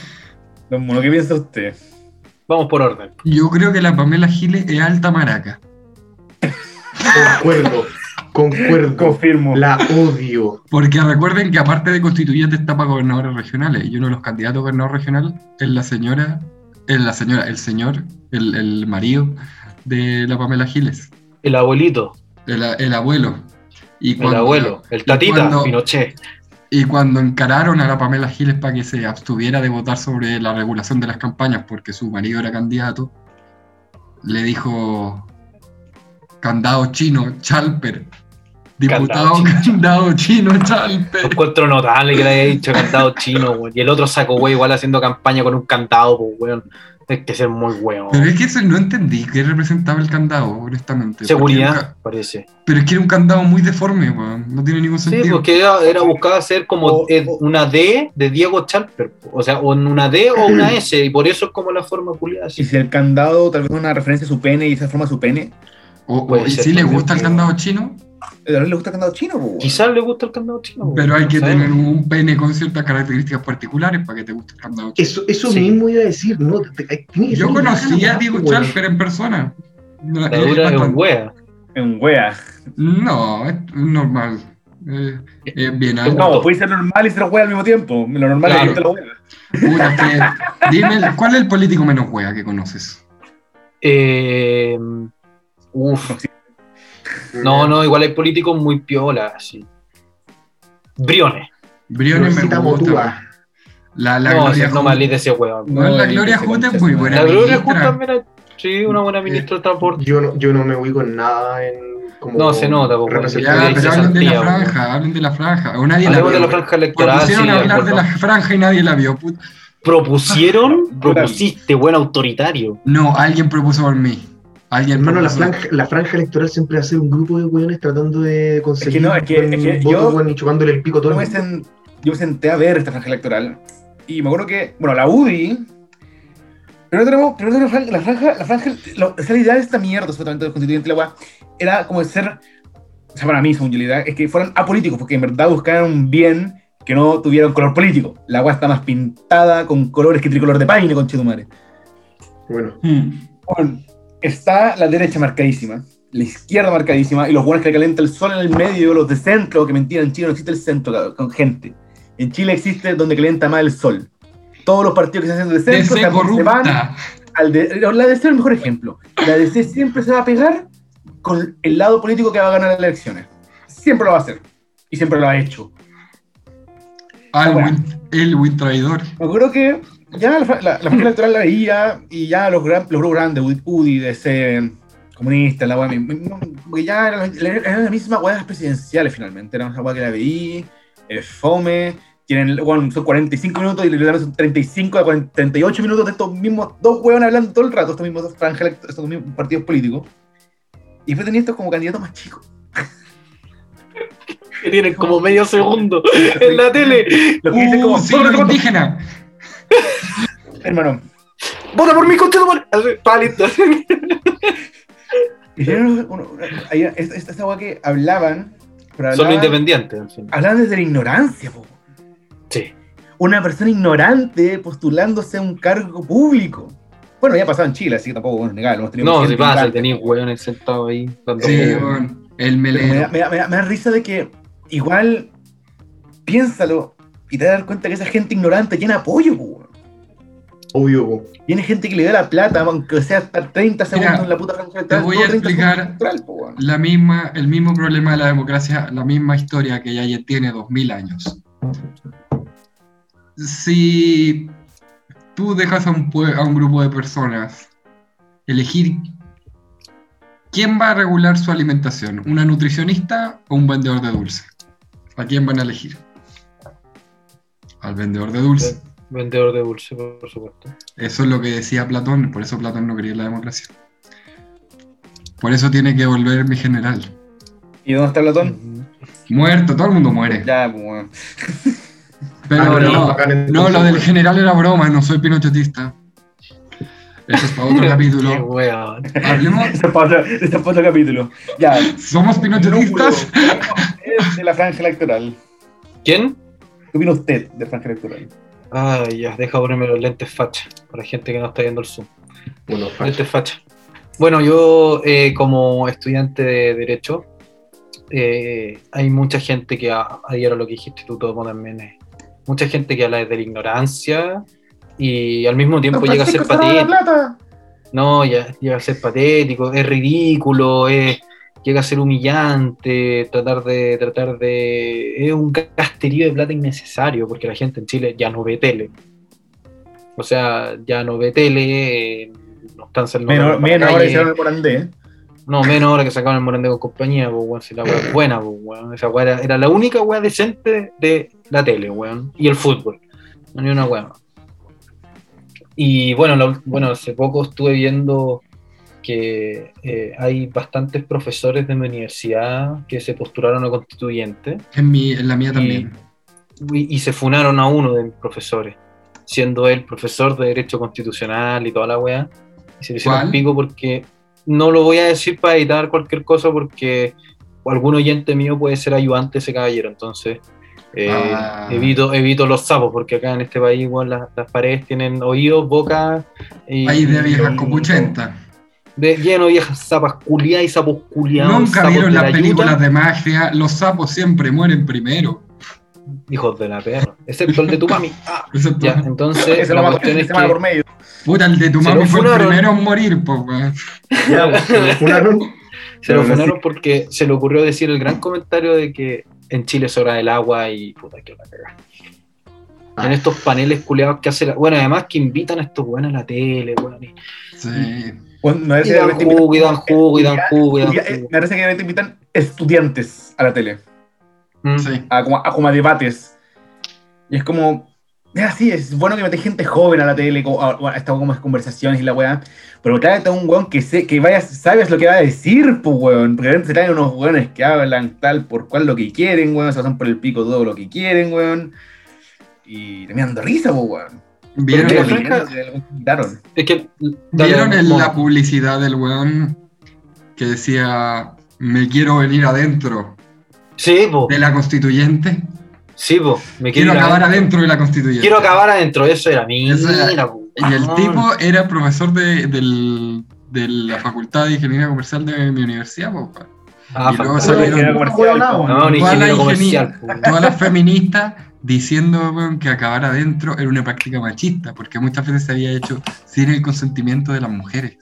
C: Don Mono, ¿qué piensa usted?
D: vamos por orden.
A: yo creo que la Pamela Giles es alta maraca.
B: concuerdo. Concuerdo.
C: Confirmo.
B: La odio.
A: Porque recuerden que aparte de constituyente está para gobernadores regionales y uno de los candidatos a gobernador regional es la señora, es la señora, el señor, el, el marido de la Pamela Giles,
D: El abuelito,
A: el, el abuelo. Y
D: el abuelo, el tatita,
A: cuando-
D: Pinochet.
A: Y cuando encararon a la Pamela Giles para que se abstuviera de votar sobre la regulación de las campañas porque su marido era candidato, le dijo candado chino, Chalper. Diputado
D: Candado
A: candado chino,
D: Lo
A: Chalper.
D: encuentro notable que le haya dicho candado chino, weón. Y el otro saco, güey, igual haciendo campaña con un candado, pues, weón. Hay que ser muy weón.
A: Pero es que eso no entendí qué representaba el candado, honestamente. Era
D: Seguridad,
A: ca-
D: parece.
A: Pero es que era un candado muy deforme, weón. No tiene ningún
D: Sí,
A: sentido.
D: porque era, era buscaba hacer como
C: O-
D: eh,
C: o-
D: una D de Diego Chalper. O sea, o una D o una S. Y por eso es como la forma culiada.
C: Y si el candado tal vez es una referencia a su pene y esa forma su pene,
A: O, y si le
D: puede
A: gusta el candado chino,
C: ¿a él le gusta el candado chino? weón?
D: Quizás le gusta el candado chino. weón.
A: pero hay que tener un pene con ciertas características particulares para que te guste el candado chino.
B: Eso, eso
D: Sí.
B: mismo iba a decir, ¿no? Te- te- tiene que
A: Yo conocí a Diego. Chalper en persona.
D: La
A: es
D: dura es un wea.
C: En wea.
A: no, es normal. Eh, es bien alto.
C: No, puede ser normal y ser wea al mismo tiempo. Lo normal
A: Claro.
C: es que te lo wea.
A: Dime, ¿cuál es el político menos wea que conoces?
D: Eh, uf. No, no, igual hay políticos muy piolas, así. Briones.
A: Briones me gusta. La, la
D: no,
A: Gloria
D: no ese weón.
A: No, la Gloria Hood es muy buena.
D: La Gloria también era, sí, una buena ministra de transporte.
B: Yo no, yo no me ubico en nada en como
D: No, se nota,
B: representante.
A: Ya, pero hablen de la franja, hablen de la franja. O nadie la
D: de la franja electoral.
A: Propusieron
D: sí,
A: hablar de la franja y nadie la vio.
D: Propusieron, propusiste, buen autoritario.
A: No, alguien propuso por mí. Alguien
B: Hermano, la franja, la franja electoral siempre va a ser un grupo de weones tratando de conseguir
C: Es que no, es que-
B: un
C: es que
B: voto,
C: yo-
B: weón, y chupándole el pico todo
C: Yo me,
B: mundo.
C: sen- yo me senté a ver esta franja electoral y me acuerdo que, bueno, la UDI. Primero tenemos, primero tenemos la franja, la franja, la franja, la, o sea, la idea de esta mierda, supuestamente del constituyente, la weá, era como de ser, o sea, para mí, según yo, la idea, es que fueran apolíticos, porque en verdad buscaran un bien que no tuviera un color político. La weá está más pintada con colores que tricolor de paine, con Chetumare.
B: Bueno,
A: Hmm.
C: Bueno, está la derecha marcadísima, la izquierda marcadísima, y los buenos que le calienta el sol en el medio, los de centro, que mentira, en Chile no existe el centro cabrón, con gente. En Chile existe donde calienta más el sol. Todos los partidos que se hacen de centro se van al de, la DC es el mejor ejemplo. La DC siempre se va a pegar con el lado político que va a ganar las elecciones. Siempre lo va a hacer. Y siempre lo ha hecho.
A: Alwin, Elwin traidor.
C: Me acuerdo que ya la, la, electoral la veía y ya los, gran- los grupos grandes, UDI, DC, comunistas, la weá, ya era, la- era la misma weá presidenciales finalmente. Era una weá que la veí, eh, fome, tienen, bueno, son 45 minutos y literalmente son 35 a 40 38 minutos de estos mismos dos weones hablando todo el rato, estos mismos dos franjas, estos mismos partidos políticos. Y después tenía estos como candidatos más chicos.
D: Que tienen como medio segundo en la tele.
C: Los que dicen como,
A: Uh, sí, los indígenas.
C: hermano,
D: ¡Vota por mi concha, Palito.
C: uno- ahí, esta, esta, esta weá que hablaban, pero
D: Son
C: hablaban-
D: independientes, en fin.
C: Hablan desde la ignorancia, po.
D: Sí.
C: Una persona ignorante postulándose a un cargo público. Bueno, ya ha pasado en Chile, así que tampoco bueno, negar, hemos tenido
D: No, si pasa, tenéis hueones sentados ahí.
A: Sí, weón. El
C: Pero me, da,
A: melero.
C: me da- me da- me da risa de que igual piénsalo y te das cuenta que esa gente ignorante tiene apoyo,
B: obvio.
C: Tiene gente que le da la plata, aunque sea estar 30 segundos
A: Mira,
C: en la puta franja
A: te voy a
C: 30
A: explicar-. La misma, el mismo problema de la democracia, la misma historia que ya tiene 2000 años. Si tú dejas a un, a un grupo de personas elegir quién va a regular su alimentación, una nutricionista o un vendedor de dulce, ¿a quién van a elegir? Al vendedor de dulce.
D: Vendedor de dulce, por supuesto.
A: Eso es lo que decía Platón, por eso Platón no quería la democracia. Por eso tiene que volver mi general.
C: ¿Y dónde está Platón?
A: Muerto, todo el mundo muere.
C: Ya, pues.
A: Pero
B: Ah, pero
A: no,
B: entonces,
A: no, lo del general era broma, no soy pinochetista. Eso es para otro
D: Qué
A: capítulo.
D: weón.
A: Hablemos,
C: Ese es para otro- ese es para otro capítulo. Ya,
A: somos pinochetistas.
C: es de la franja electoral.
D: ¿Quién?
C: ¿Qué opina usted de franja electoral?
D: Ay, ya, deja ponerme los lentes facha. Para gente que no está viendo el Zoom.
B: Bueno, facha.
D: Lentes facha. Bueno, yo eh, como estudiante de Derecho, eh, hay mucha gente que, a- ayer a lo que dijiste tú, todo también, eh, mucha gente que habla desde la ignorancia y al mismo tiempo llega a ser patético. No, ya llega a ser patético, es ridículo, es, llega a ser humillante, tratar de, tratar de. Es un gasterío de plata innecesario, porque la gente en Chile ya no ve tele. O sea, ya no ve tele, eh, no están saliendo.
C: Menos, ahora hicieron el Morandé.
D: No, menos ahora que sacaban el Morandé con compañía, pues, weón, si la weá es buena, pues, weón. Esa weá era, era la única weá decente de la tele, weón. Y el fútbol. No ni una weá más. Y bueno, la bueno, hace poco estuve viendo que eh, hay bastantes profesores de mi universidad que se postularon a constituyente
A: En, mi, en la mía
D: y,
A: también.
D: y- y se funaron a uno de mis profesores, siendo él profesor de Derecho Constitucional y toda la weá. Y se le hicieron pico porque no lo voy a decir para evitar cualquier cosa porque algún oyente mío puede ser ayudante de ese caballero. Entonces, eh,
A: Ah.
D: evito, evito los sapos porque acá en este país igual las, las paredes tienen oídos, boca y,
A: País de viejas copuchentas.
D: de- lleno de viejas zapas culiadas y sapos culiados.
A: Nunca
D: sapos
A: vieron las
D: la
A: películas
D: yuta.
A: de magia. Los sapos siempre mueren primero.
D: Hijos de la perra. Excepto el de tu mami. Ah,
A: Excepto-
D: ya, entonces
C: Ese
D: la
C: lo
D: cuestión
C: mató
D: es
C: semana
D: que
C: por medio.
A: Puta, el de tu mami fue el primero en morir, po, weón.
B: Ya, pues, se lo funaron.
D: se lo
C: Pero
D: funaron porque se le ocurrió decir el gran comentario de que en Chile sobra el agua y puta que la caga.
B: Ah.
D: En estos paneles culeados que hacen. Bueno, además que invitan a estos buenos a la tele, weón. Y,
A: Sí.
C: Bueno, no
D: y dan jugo, y dan jugo, y dan jugo, y dan
C: Ya, eh,
D: jugo.
C: Me parece que ahorita invitan estudiantes a la tele,
D: Mm.
A: Sí.
C: a como a, como a debates. Y es como, es así, es bueno que mete gente joven a la tele, como, a, a estas como conversaciones y la weá. Pero tráete a un weón que, sé, que vaya, sabes lo que va a decir, pues weón. Porque de se traen unos weones que hablan tal por cual lo que quieren, weón, se pasan por el pico todo lo que quieren, weón. Y terminan dando risa, pues weón.
A: ¿Vieron,
D: la. Es que. dale,
A: ¿vieron el-
D: Mono.
A: la publicidad del weón que decía me quiero venir adentro
D: Sí, po.
A: de la constituyente?
D: Sí, po. Me
A: Quiero
D: ir
A: acabar
D: adentro.
A: de la constituyente.
D: Quiero acabar adentro, eso era.
A: Eso era-
D: Mira, po.
A: Y el tipo era profesor de, del- de la Facultad de Ingeniería Comercial de mi universidad, po, weón.
D: Ah,
A: y luego
D: fantástico.
A: salieron-
C: comercial,
B: No,
D: No,
A: Toda la. Todas las feministas diciendo weón, que acabar adentro era una práctica machista, porque muchas veces se había hecho sin el consentimiento de las mujeres.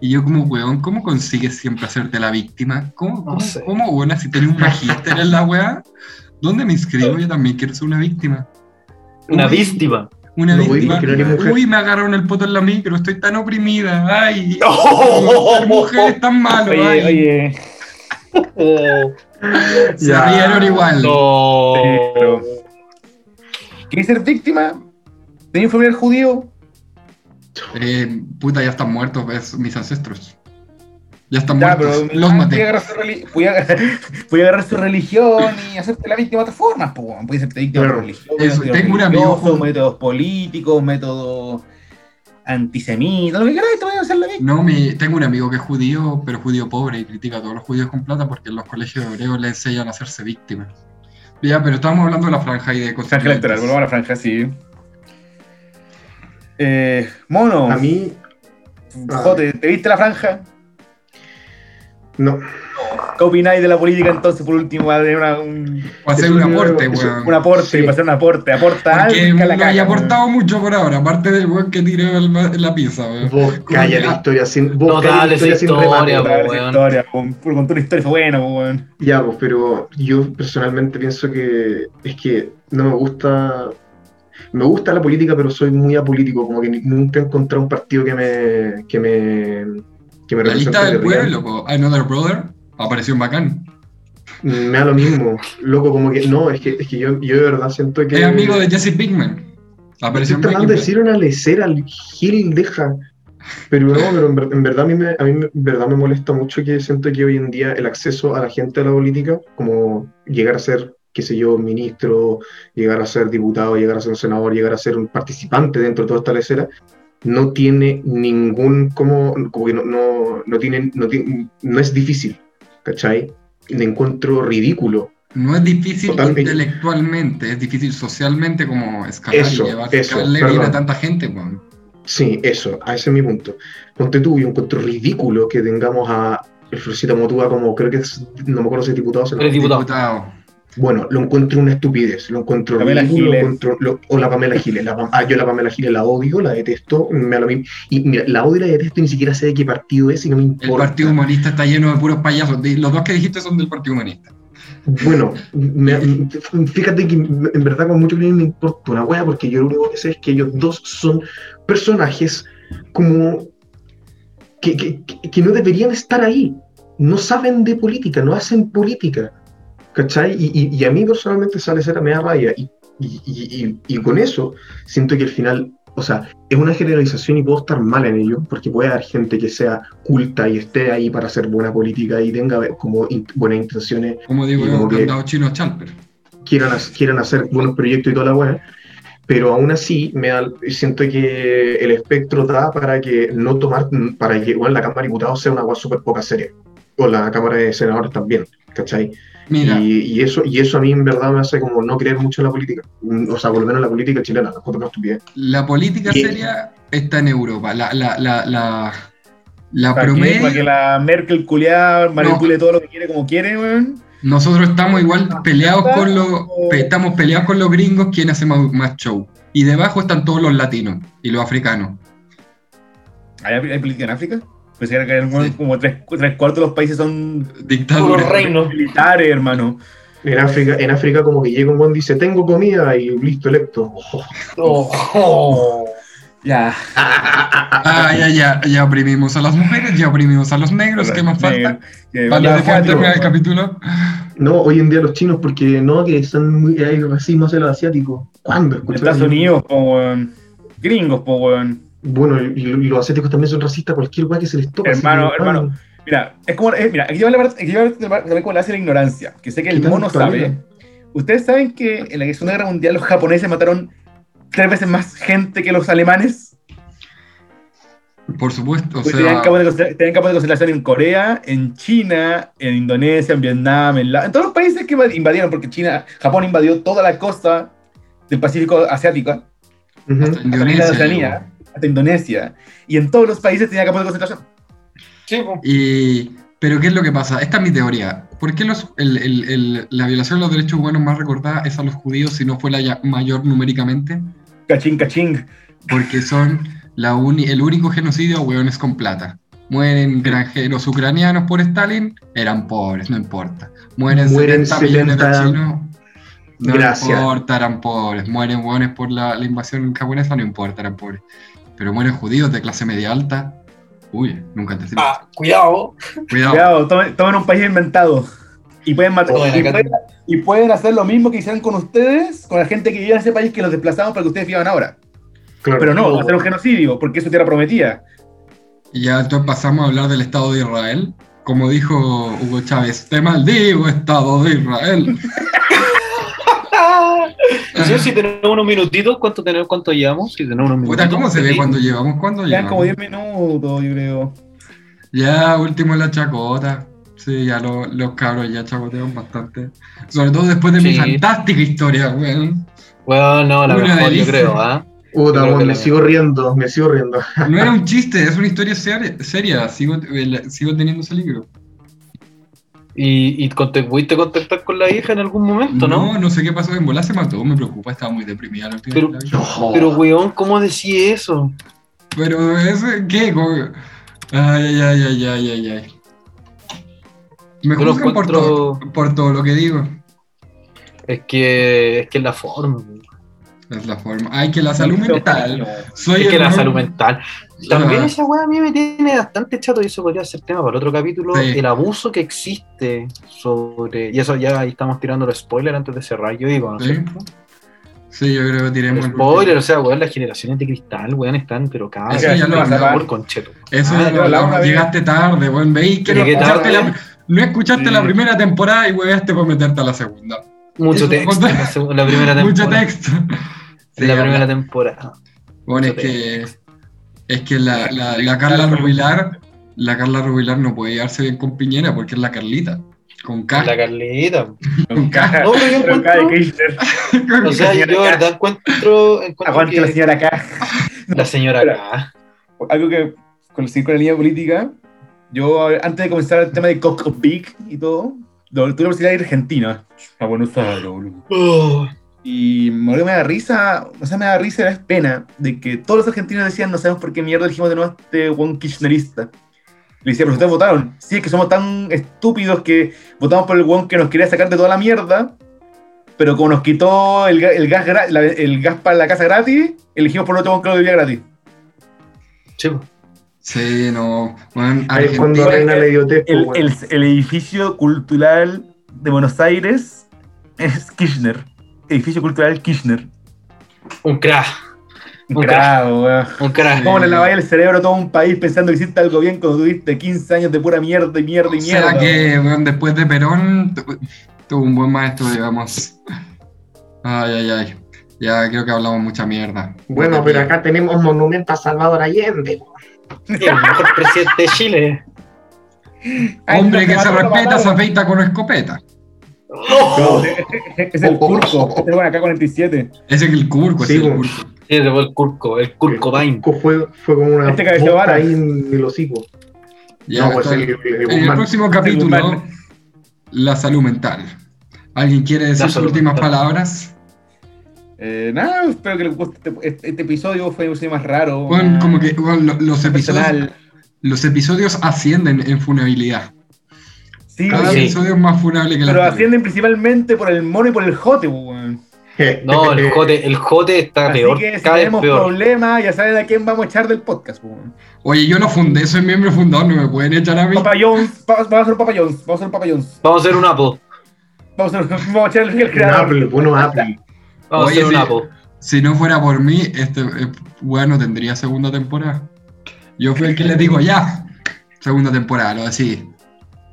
A: Y yo como, weón, ¿cómo consigues siempre hacerte la víctima? ¿Cómo, cómo,
D: sé.
A: cómo, weón, si tenés un magíster en la weá? ¿Dónde me inscribo? Yo también quiero ser una víctima.
D: Una
A: Uy,
D: víctima.
A: Una
B: No,
A: víctima. Uy, me agarraron el poto en la micro, estoy tan oprimida. Ay,
D: Oh,
A: ser mujer es tan malo.
C: Oye,
A: ay.
C: oye.
A: Se
B: Ya.
A: rieron igual.
D: No.
C: Sí, pero- ¿Quieres ser víctima? ¿Tenés un familiar judío?
A: Eh, puta, ya están muertos, ves, mis ancestros. Ya están
C: Ya,
A: muertos.
C: pero
A: Los
C: ah,
A: maté.
C: Voy a, agarrar a agarrar- su religión y hacerte la víctima de otras formas. Pues, weón. Puedes hacerte víctima de religión,
A: Eso, tengo un amigo
C: métodos políticos, métodos antisemitas, lo que queráis, te voy a hacer la víctima.
A: No, mi, tengo un amigo que es judío, pero judío pobre y critica a todos los judíos con plata porque en los colegios hebreos le enseñan a hacerse víctimas. Ya, pero estamos hablando de la franja y de cosas.
C: Franja electoral, volvamos a la franja, sí. Eh, mono,
B: A mí,
C: Jote, ¿te viste la franja?
B: No.
C: ¿Qué opináis de la política entonces, por último, va a tener una- un,
A: Para hacer un aporte, weón.
C: un aporte,
B: Sí.
C: para hacer un aporte? Aporta
A: Porque no haya aportado mucho por ahora, aparte del weón que tiró el la pizza, weón.
B: Vos calla la historia sin. Vos
D: No,
B: calla la historia sin
D: historia,
B: remate.
D: weón.
C: historia, con, por contar una historia fue bueno, po, weón.
B: Ya, pues, pero yo personalmente pienso que es que no me gusta. Me gusta la política, pero soy muy apolítico, como que nunca he encontrado un partido que me. que me. Que me
A: La lista del pueblo, po, Another Brother, apareció en bacán.
B: Me da lo mismo, loco, como que. No, es que, es que yo, yo de verdad siento que.
A: Es amigo de Jesse Pinkman. Apareció
B: Estoy tratando de decir una lecera al Gil, deja. Pero no, pero en, ver- en verdad a mí, me, a mí en verdad me molesta mucho que siento que hoy en día el acceso a la gente a la política, como llegar a ser, qué sé yo, ministro, llegar a ser diputado, llegar a ser un senador, llegar a ser un participante dentro de toda esta lecera, no tiene ningún, como, como que no, no, no tiene, no tiene, no es difícil, ¿cachai? Le encuentro ridículo.
A: No es difícil
B: Totalmente.
A: intelectualmente, es difícil socialmente como escalar
B: Eso,
A: y llevar
B: eso,
A: a tanta gente, weón.
B: Sí, eso, a ese es mi punto. Ponte tú, yo encuentro ridículo que tengamos a el Florcita Motúa como, creo que es, no me acuerdo si es diputado o senador.
D: Diputado.
B: Bueno, lo encuentro una estupidez, lo encuentro
C: Pamela
B: ridículo, lo
C: Giles.
B: encuentro- lo- o la Pamela Giles. La, ah, yo la Pamela Giles la odio, la detesto, me lo mismo. Y mira, la odio y la detesto y ni siquiera sé de qué partido es y no me
A: El
B: importa.
A: Partido Humanista está lleno de puros payasos. De- Los dos que dijiste son del Partido Humanista.
B: Bueno, me- fíjate que en verdad con mucho cariño me importa una wea porque yo lo único que sé es que ellos dos son personajes como que- que no deberían estar ahí. No saben de política, no hacen política. ¿Cachai? Y, y- y a mí personalmente sale ser me da rabia. Y, y- con eso siento que al final, o sea, es una generalización y puedo estar mal en ello, porque puede haber gente que sea culta y esté ahí para hacer buena política y tenga como in- buenas intenciones
A: Como digo,
B: como que-
A: chino Chalper.
B: quieran, quieran hacer buenos proyectos y toda la weá, pero aún así me da, siento que el espectro da para que no tomar, para que bueno, la Cámara de Diputados sea una weá súper poca seria, o la Cámara de Senadores también, ¿cachai?
A: Mira,
B: Y, y eso, y eso a mí en verdad me hace como no creer mucho en la política, Mm, o sea, por lo menos en la política chilena, la una estupidez.
A: la política
B: ¿Qué?
A: seria está en Europa. La, la, la, la, la
C: ¿Para que la Merkel culiada manipule todo lo que quiere como quiere, weón.
A: Nosotros estamos igual peleados con los pe- estamos peleados con los gringos quien hace más, más show. Y debajo están todos los latinos y los africanos.
C: ¿Hay, hay política en África? Pues era que hay
A: Sí.
C: como tres, tres cuartos de los países son
A: Dictadura.
D: Puro reino.
C: militares, hermano.
B: En África, en África como que llega un buen dice, tengo comida y listo, electo.
D: Oh, oh.
C: Ya.
A: Ah, ya, ya, ya oprimimos a las mujeres, ya oprimimos a los negros, ¿qué más falta?
C: Que
A: de
C: cuatro.
A: terminar el capítulo.
B: No, hoy en día los chinos, porque no, que están muy, hay racismo hacia los asiáticos. ¿Cuándo?
C: Estados Unidos, po, weón. Gringos, po, weón.
B: Bueno, y, y los asiáticos también son racistas, cualquier weá que se les toca.
C: Hermano, hermano. Mira, es como, es- mira, aquí va la parte, aquí va la parte también como la hace la ignorancia, que sé que el
B: ¿Qué
C: mono sabe. ¿Ustedes saben que en la Segunda Guerra Mundial los japoneses mataron tres veces más gente que los alemanes?
A: Por supuesto, o
C: Pues tenían,
A: sea,
C: campos de, tenían campos de concentración en Corea, en China, en Indonesia, en Vietnam, en, la- en todos los países que invadieron, porque China, Japón invadió toda la costa del Pacífico asiático,
B: Ujú.
A: hasta
C: hasta la isla de
A: Indonesia.
C: Oceanía, hasta Indonesia, y en todos los países tenían campos de concentración.
D: Sí.
A: Y, pero ¿qué es lo que pasa? Esta es mi teoría. ¿Por qué los, el- el- el- la violación de los derechos humanos más recordada es a los judíos si no fue la ya- mayor numéricamente?
C: Cachín, cachín.
A: Porque son la uni- el único genocidio a hueones con plata. Mueren granjeros ucranianos por Stalin, eran pobres, no importa. Mueren,
B: Mueren
A: 70 millones de
B: 70.
A: chinos, no
B: Gracias.
A: importa, eran pobres. Mueren hueones por la, la invasión japonesa, no importa, eran pobres. Pero mueren judíos de clase media alta. Uy, nunca te
D: Ah, cuidado.
A: Cuidado.
C: Cuidado, tomen, tomen un país inventado. Y pueden, matar,
D: Tomen
C: y, pueden, y pueden hacer lo mismo que hicieron con ustedes, con la gente que vivía en ese país que los desplazaban para que ustedes vivan ahora.
B: Claro.
C: Pero no, hacer un genocidio, porque eso tierra prometía.
A: Y ya entonces pasamos a hablar del Estado de Israel. Como dijo Hugo Chávez, te maldigo, Estado de Israel.
D: Sé si tenemos unos minutitos, ¿cuánto tenemos? ¿Cuánto llevamos? Si tenemos unos
A: Puta,
D: minutitos.
A: ¿cómo se ve cuando llevamos? ¿Cuándo
C: como
A: llevamos?
C: 10 minutos, yo creo.
A: Ya, último en la chacota. Sí, ya lo- los cabros ya chacotean bastante. Sobre todo después de mi fantástica historia, weón.
D: Bueno, no, la
A: Una
D: mejor, yo
A: delicia.
D: creo, ¿ah?
B: Puta,
D: Creo que
B: weón, me
D: la-
B: sigo riendo, me sigo riendo.
A: No era un chiste, es una historia seria. seria. Sigo, eh, sigo teniendo ese libro.
D: ¿Y, y conte- pudiste contactar con la hija en algún momento, no?
A: No, no sé qué pasó. En bola se mató, me preocupa. Estaba muy deprimida la
D: Pero-
A: la.
B: No.
D: Pero, weón, ¿cómo decís eso?
A: Pero ese, ¿qué? Ay, ay, ay, ay, ay, ay, ay. Me
D: Yo
A: por, todo, por todo lo que digo.
D: Es que es que la forma.
A: Es la forma. Ay, que la salud mental. Soy
D: Es que la salud mental. También
A: Ah.
D: esa weá a mí me tiene bastante chato y eso podría ser tema para otro capítulo.
A: Sí.
D: El abuso que existe sobre. Y eso ya ahí estamos tirando los spoilers antes de cerrar. Yo digo, ¿no
A: Sí. Sí, yo creo que tiremos el
D: Spoiler, o sea, weón, las generaciones de cristal, weón, están, pero cada
A: Eso
C: ya
D: vez
C: lo
D: más
C: hablaba.
D: por concheto.
A: Eso
C: Ah,
A: ya lo hablamos. Llegaste tarde, weón. Veis que no escuchaste,
D: tarde.
A: la, no escuchaste
C: Sí.
A: la primera temporada y hueveaste por meterte a la segunda.
D: Mucho
A: Eso,
D: texto la, primera temporada.
A: Mucho texto. Sí,
D: En la primera temporada.
A: Bueno, es que, es que la, la, la Carla Rubilar, la Carla Rubilar no puede llevarse bien con Piñera porque es la Carlita. Con K.
D: La Carlita.
C: Con caja.
D: No, pero yo
C: Pero
D: encuentro-
C: Kirchner.
D: O sea, yo de verdad encuentro, encuentro
C: Aguante la
D: que
C: señora acá.
D: la señora acá.
C: Algo que coincidir con la línea política Yo, antes de comenzar el tema de Coco Big y todo, tuve la posibilidad de ir a Argentina. A Buenos Aires, boludo. Y me me da risa, o sea, me da risa y da pena de que todos los argentinos decían, no sabemos por qué mierda elegimos de nuevo a este buen kirchnerista. Le decía, pero ustedes votaron. Sí, es que somos tan estúpidos que votamos por el buen que nos quería sacar de toda la mierda, pero como nos quitó el, ga- el gas, la- el gas para la casa gratis, elegimos por otro buen que lo vivía gratis.
D: po.
A: Sí, no. Bueno,
B: Ahí es cuando reina la idiotez.
C: El,
B: weón.
C: el- el edificio cultural de Buenos Aires es Kirchner. Edificio cultural Kirchner.
D: Un crack,
C: Un weón.
D: un crack.
C: ¿Cómo le laváis el cerebro a todo un país pensando que hiciste algo bien cuando tuviste 15 años de pura mierda y mierda y mierda?
A: ¿Será que bueno, después de Perón tu- tuvo un buen maestro, digamos? Ay, ay, ay. Ya creo que hablamos mucha mierda.
B: Bueno, pero acá tenemos monumento a Salvador Allende.
D: El mejor presidente de Chile.
A: Hombre que se respeta se afeita con escopeta.
B: No,
C: Es el Curco, este bueno acá 47.
A: Ese es el curco, ese
B: Sí,
A: es el curco.
D: Sí, ese fue el Curco, el Curco Bain.
B: Curco fue, fue como una
C: Este cabeceo
B: boca
C: vara.
B: ahí en el hocico.
A: Ya,
B: no, pues el, el, el
A: en el próximo capítulo, la salud mental. ¿Alguien quiere decir sus últimas
D: mental.
A: palabras?
C: Eh, nada, espero que les guste este, este- este episodio. Fue un episodio más raro.
A: Bueno,
C: más
A: como que bueno, lo- los, episodios, los episodios ascienden en funabilidad.
C: Sí,
A: Cada
D: Sí.
A: episodio es más funable que la
C: pero ascienden principalmente por el mono y por el jote, pues, weón.
D: No, el jote, el jote está
C: Así
D: peor,
C: que si
D: cada vez
C: tenemos
D: peor.
C: problemas, ya saben a quién vamos a echar del podcast, pues, weón.
A: Oye, yo no fundé, soy miembro fundador, no me pueden echar a mí.
C: Papa Jones, vamos a hacer un Papa Jones, vamos a hacer un Papa Jones.
D: Vamos a hacer un Apple.
C: Vamos a, hacer, vamos a echar el, el
B: Un
C: creador.
B: Apple, bueno Apple.
D: Vamos
A: Oye,
D: a hacer un
A: sí.
D: Apple.
A: Si no fuera por mí, este eh, bueno tendría segunda temporada. Yo fui el que les digo ya, segunda temporada, lo decidí.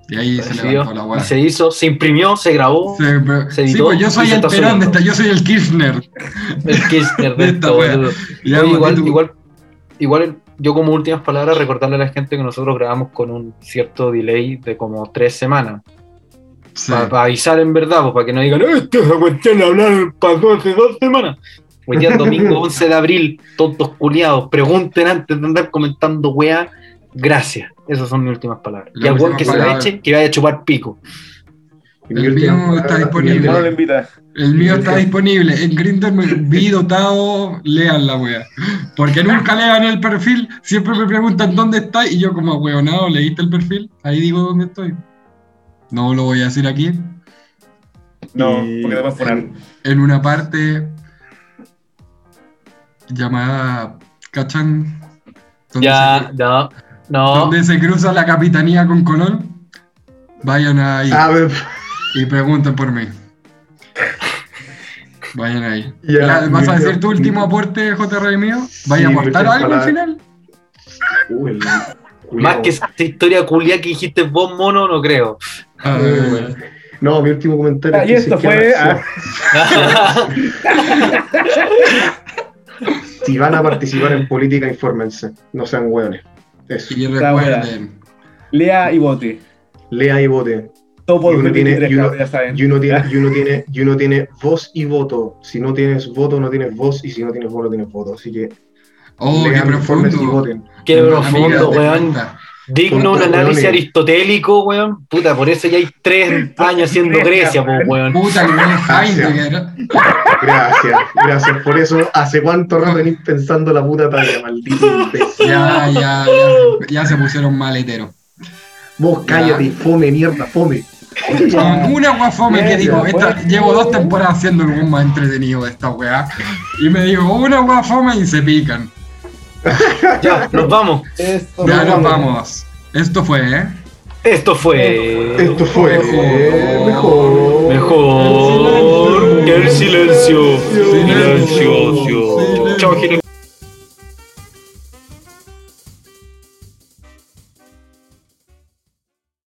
A: Y ahí se levantó la
D: y
A: weá.
D: se hizo, se imprimió, se grabó.
A: Sí, pero-
D: se
A: sí,
D: editó
A: pues yo soy
D: se
A: el Perón de esta, yo soy el Kirchner.
D: El Kirchner de
A: De esta
D: esto, Oye, igual,
A: tú-
D: igual, igual, yo como últimas palabras, recordarle a la gente que nosotros grabamos con un cierto delay de como tres semanas.
A: sí.
D: Para avisar en verdad, pues, para que no digan, esta esa cuestión la hablaron pasó hace dos semanas. Hoy día es domingo 11 de abril, tontos culiados, pregunten antes de andar comentando weá. Gracias. Esas son mis últimas palabras.
A: La
D: Y al weón que se la eche, que vaya a chupar pico.
A: El mío está disponible.
C: No.
A: El mío está disponible. En Grindr me vi dotado, lean la wea. Porque nunca lean el perfil, siempre me preguntan dónde está y yo como weonado, ¿leíste el perfil? Ahí digo dónde estoy. No lo voy a decir aquí.
C: No,
B: Y-
C: porque te vas a funar.
A: En una parte llamada ¿Cachan?
D: Ya,
A: se-
D: no, no.
A: donde se cruza la capitanía con Colón. Vayan ahí
B: A ver,
A: y pregunten por mí. Vayan ahí.
B: Ya,
A: ¿Vas a decir tu último aporte, JR mío? ¿Vaya a
B: Sí,
A: aportar
B: mi
A: algo al final?
B: uy, el
D: Más que esa historia culia que dijiste vos, mono, no creo.
B: Eh, No, mi último comentario.
C: Ah,
B: es
C: y esto fue.
B: a-
C: ah,
B: Si van a participar en política, infórmense. No sean hueones. Eso.
A: y
C: Está
A: recuerden,
C: lea y vote.
B: Lea y vote.
C: Topo
B: Y uno tiene-
C: 2023,
B: y uno-
C: cabrón, ya saben.
B: Y uno, tiene, y, uno tiene, y uno tiene voz y voto. Si no tienes voto, no tienes voz. Y si no tienes voto, no tienes voto. Así que
A: oh, qué
B: infórmense y
A: profundo.
B: voten.
D: Qué profundo, weón. Digno un análisis aristotélico, weón. Puta, por eso ya hay tres años siendo Grecia, po, weón.
A: Puta, buen Heidegger.
B: Gracias, gracias por eso. ¿Hace cuánto rato venís pensando la puta talla, maldito imbécil?
A: Ya, ya, ya, ya se pusieron maleteros.
B: Vos cállate, fome, mierda, fome.
A: Una guafome que
C: Ya,
A: digo, esta, llevo dos temporadas haciendo el más entretenido de esta weá. Y me digo, una guafome y se pican.
D: Ya, nos vamos.
C: Esto
A: Ya
C: no-
A: nos vamos. Esto fue, ¿eh?
D: Esto fue.
B: Esto fue
A: Mejor.
B: mejor.
D: Mejor que el silencio.
A: Silencio.
D: Silencio. Chao, Gil.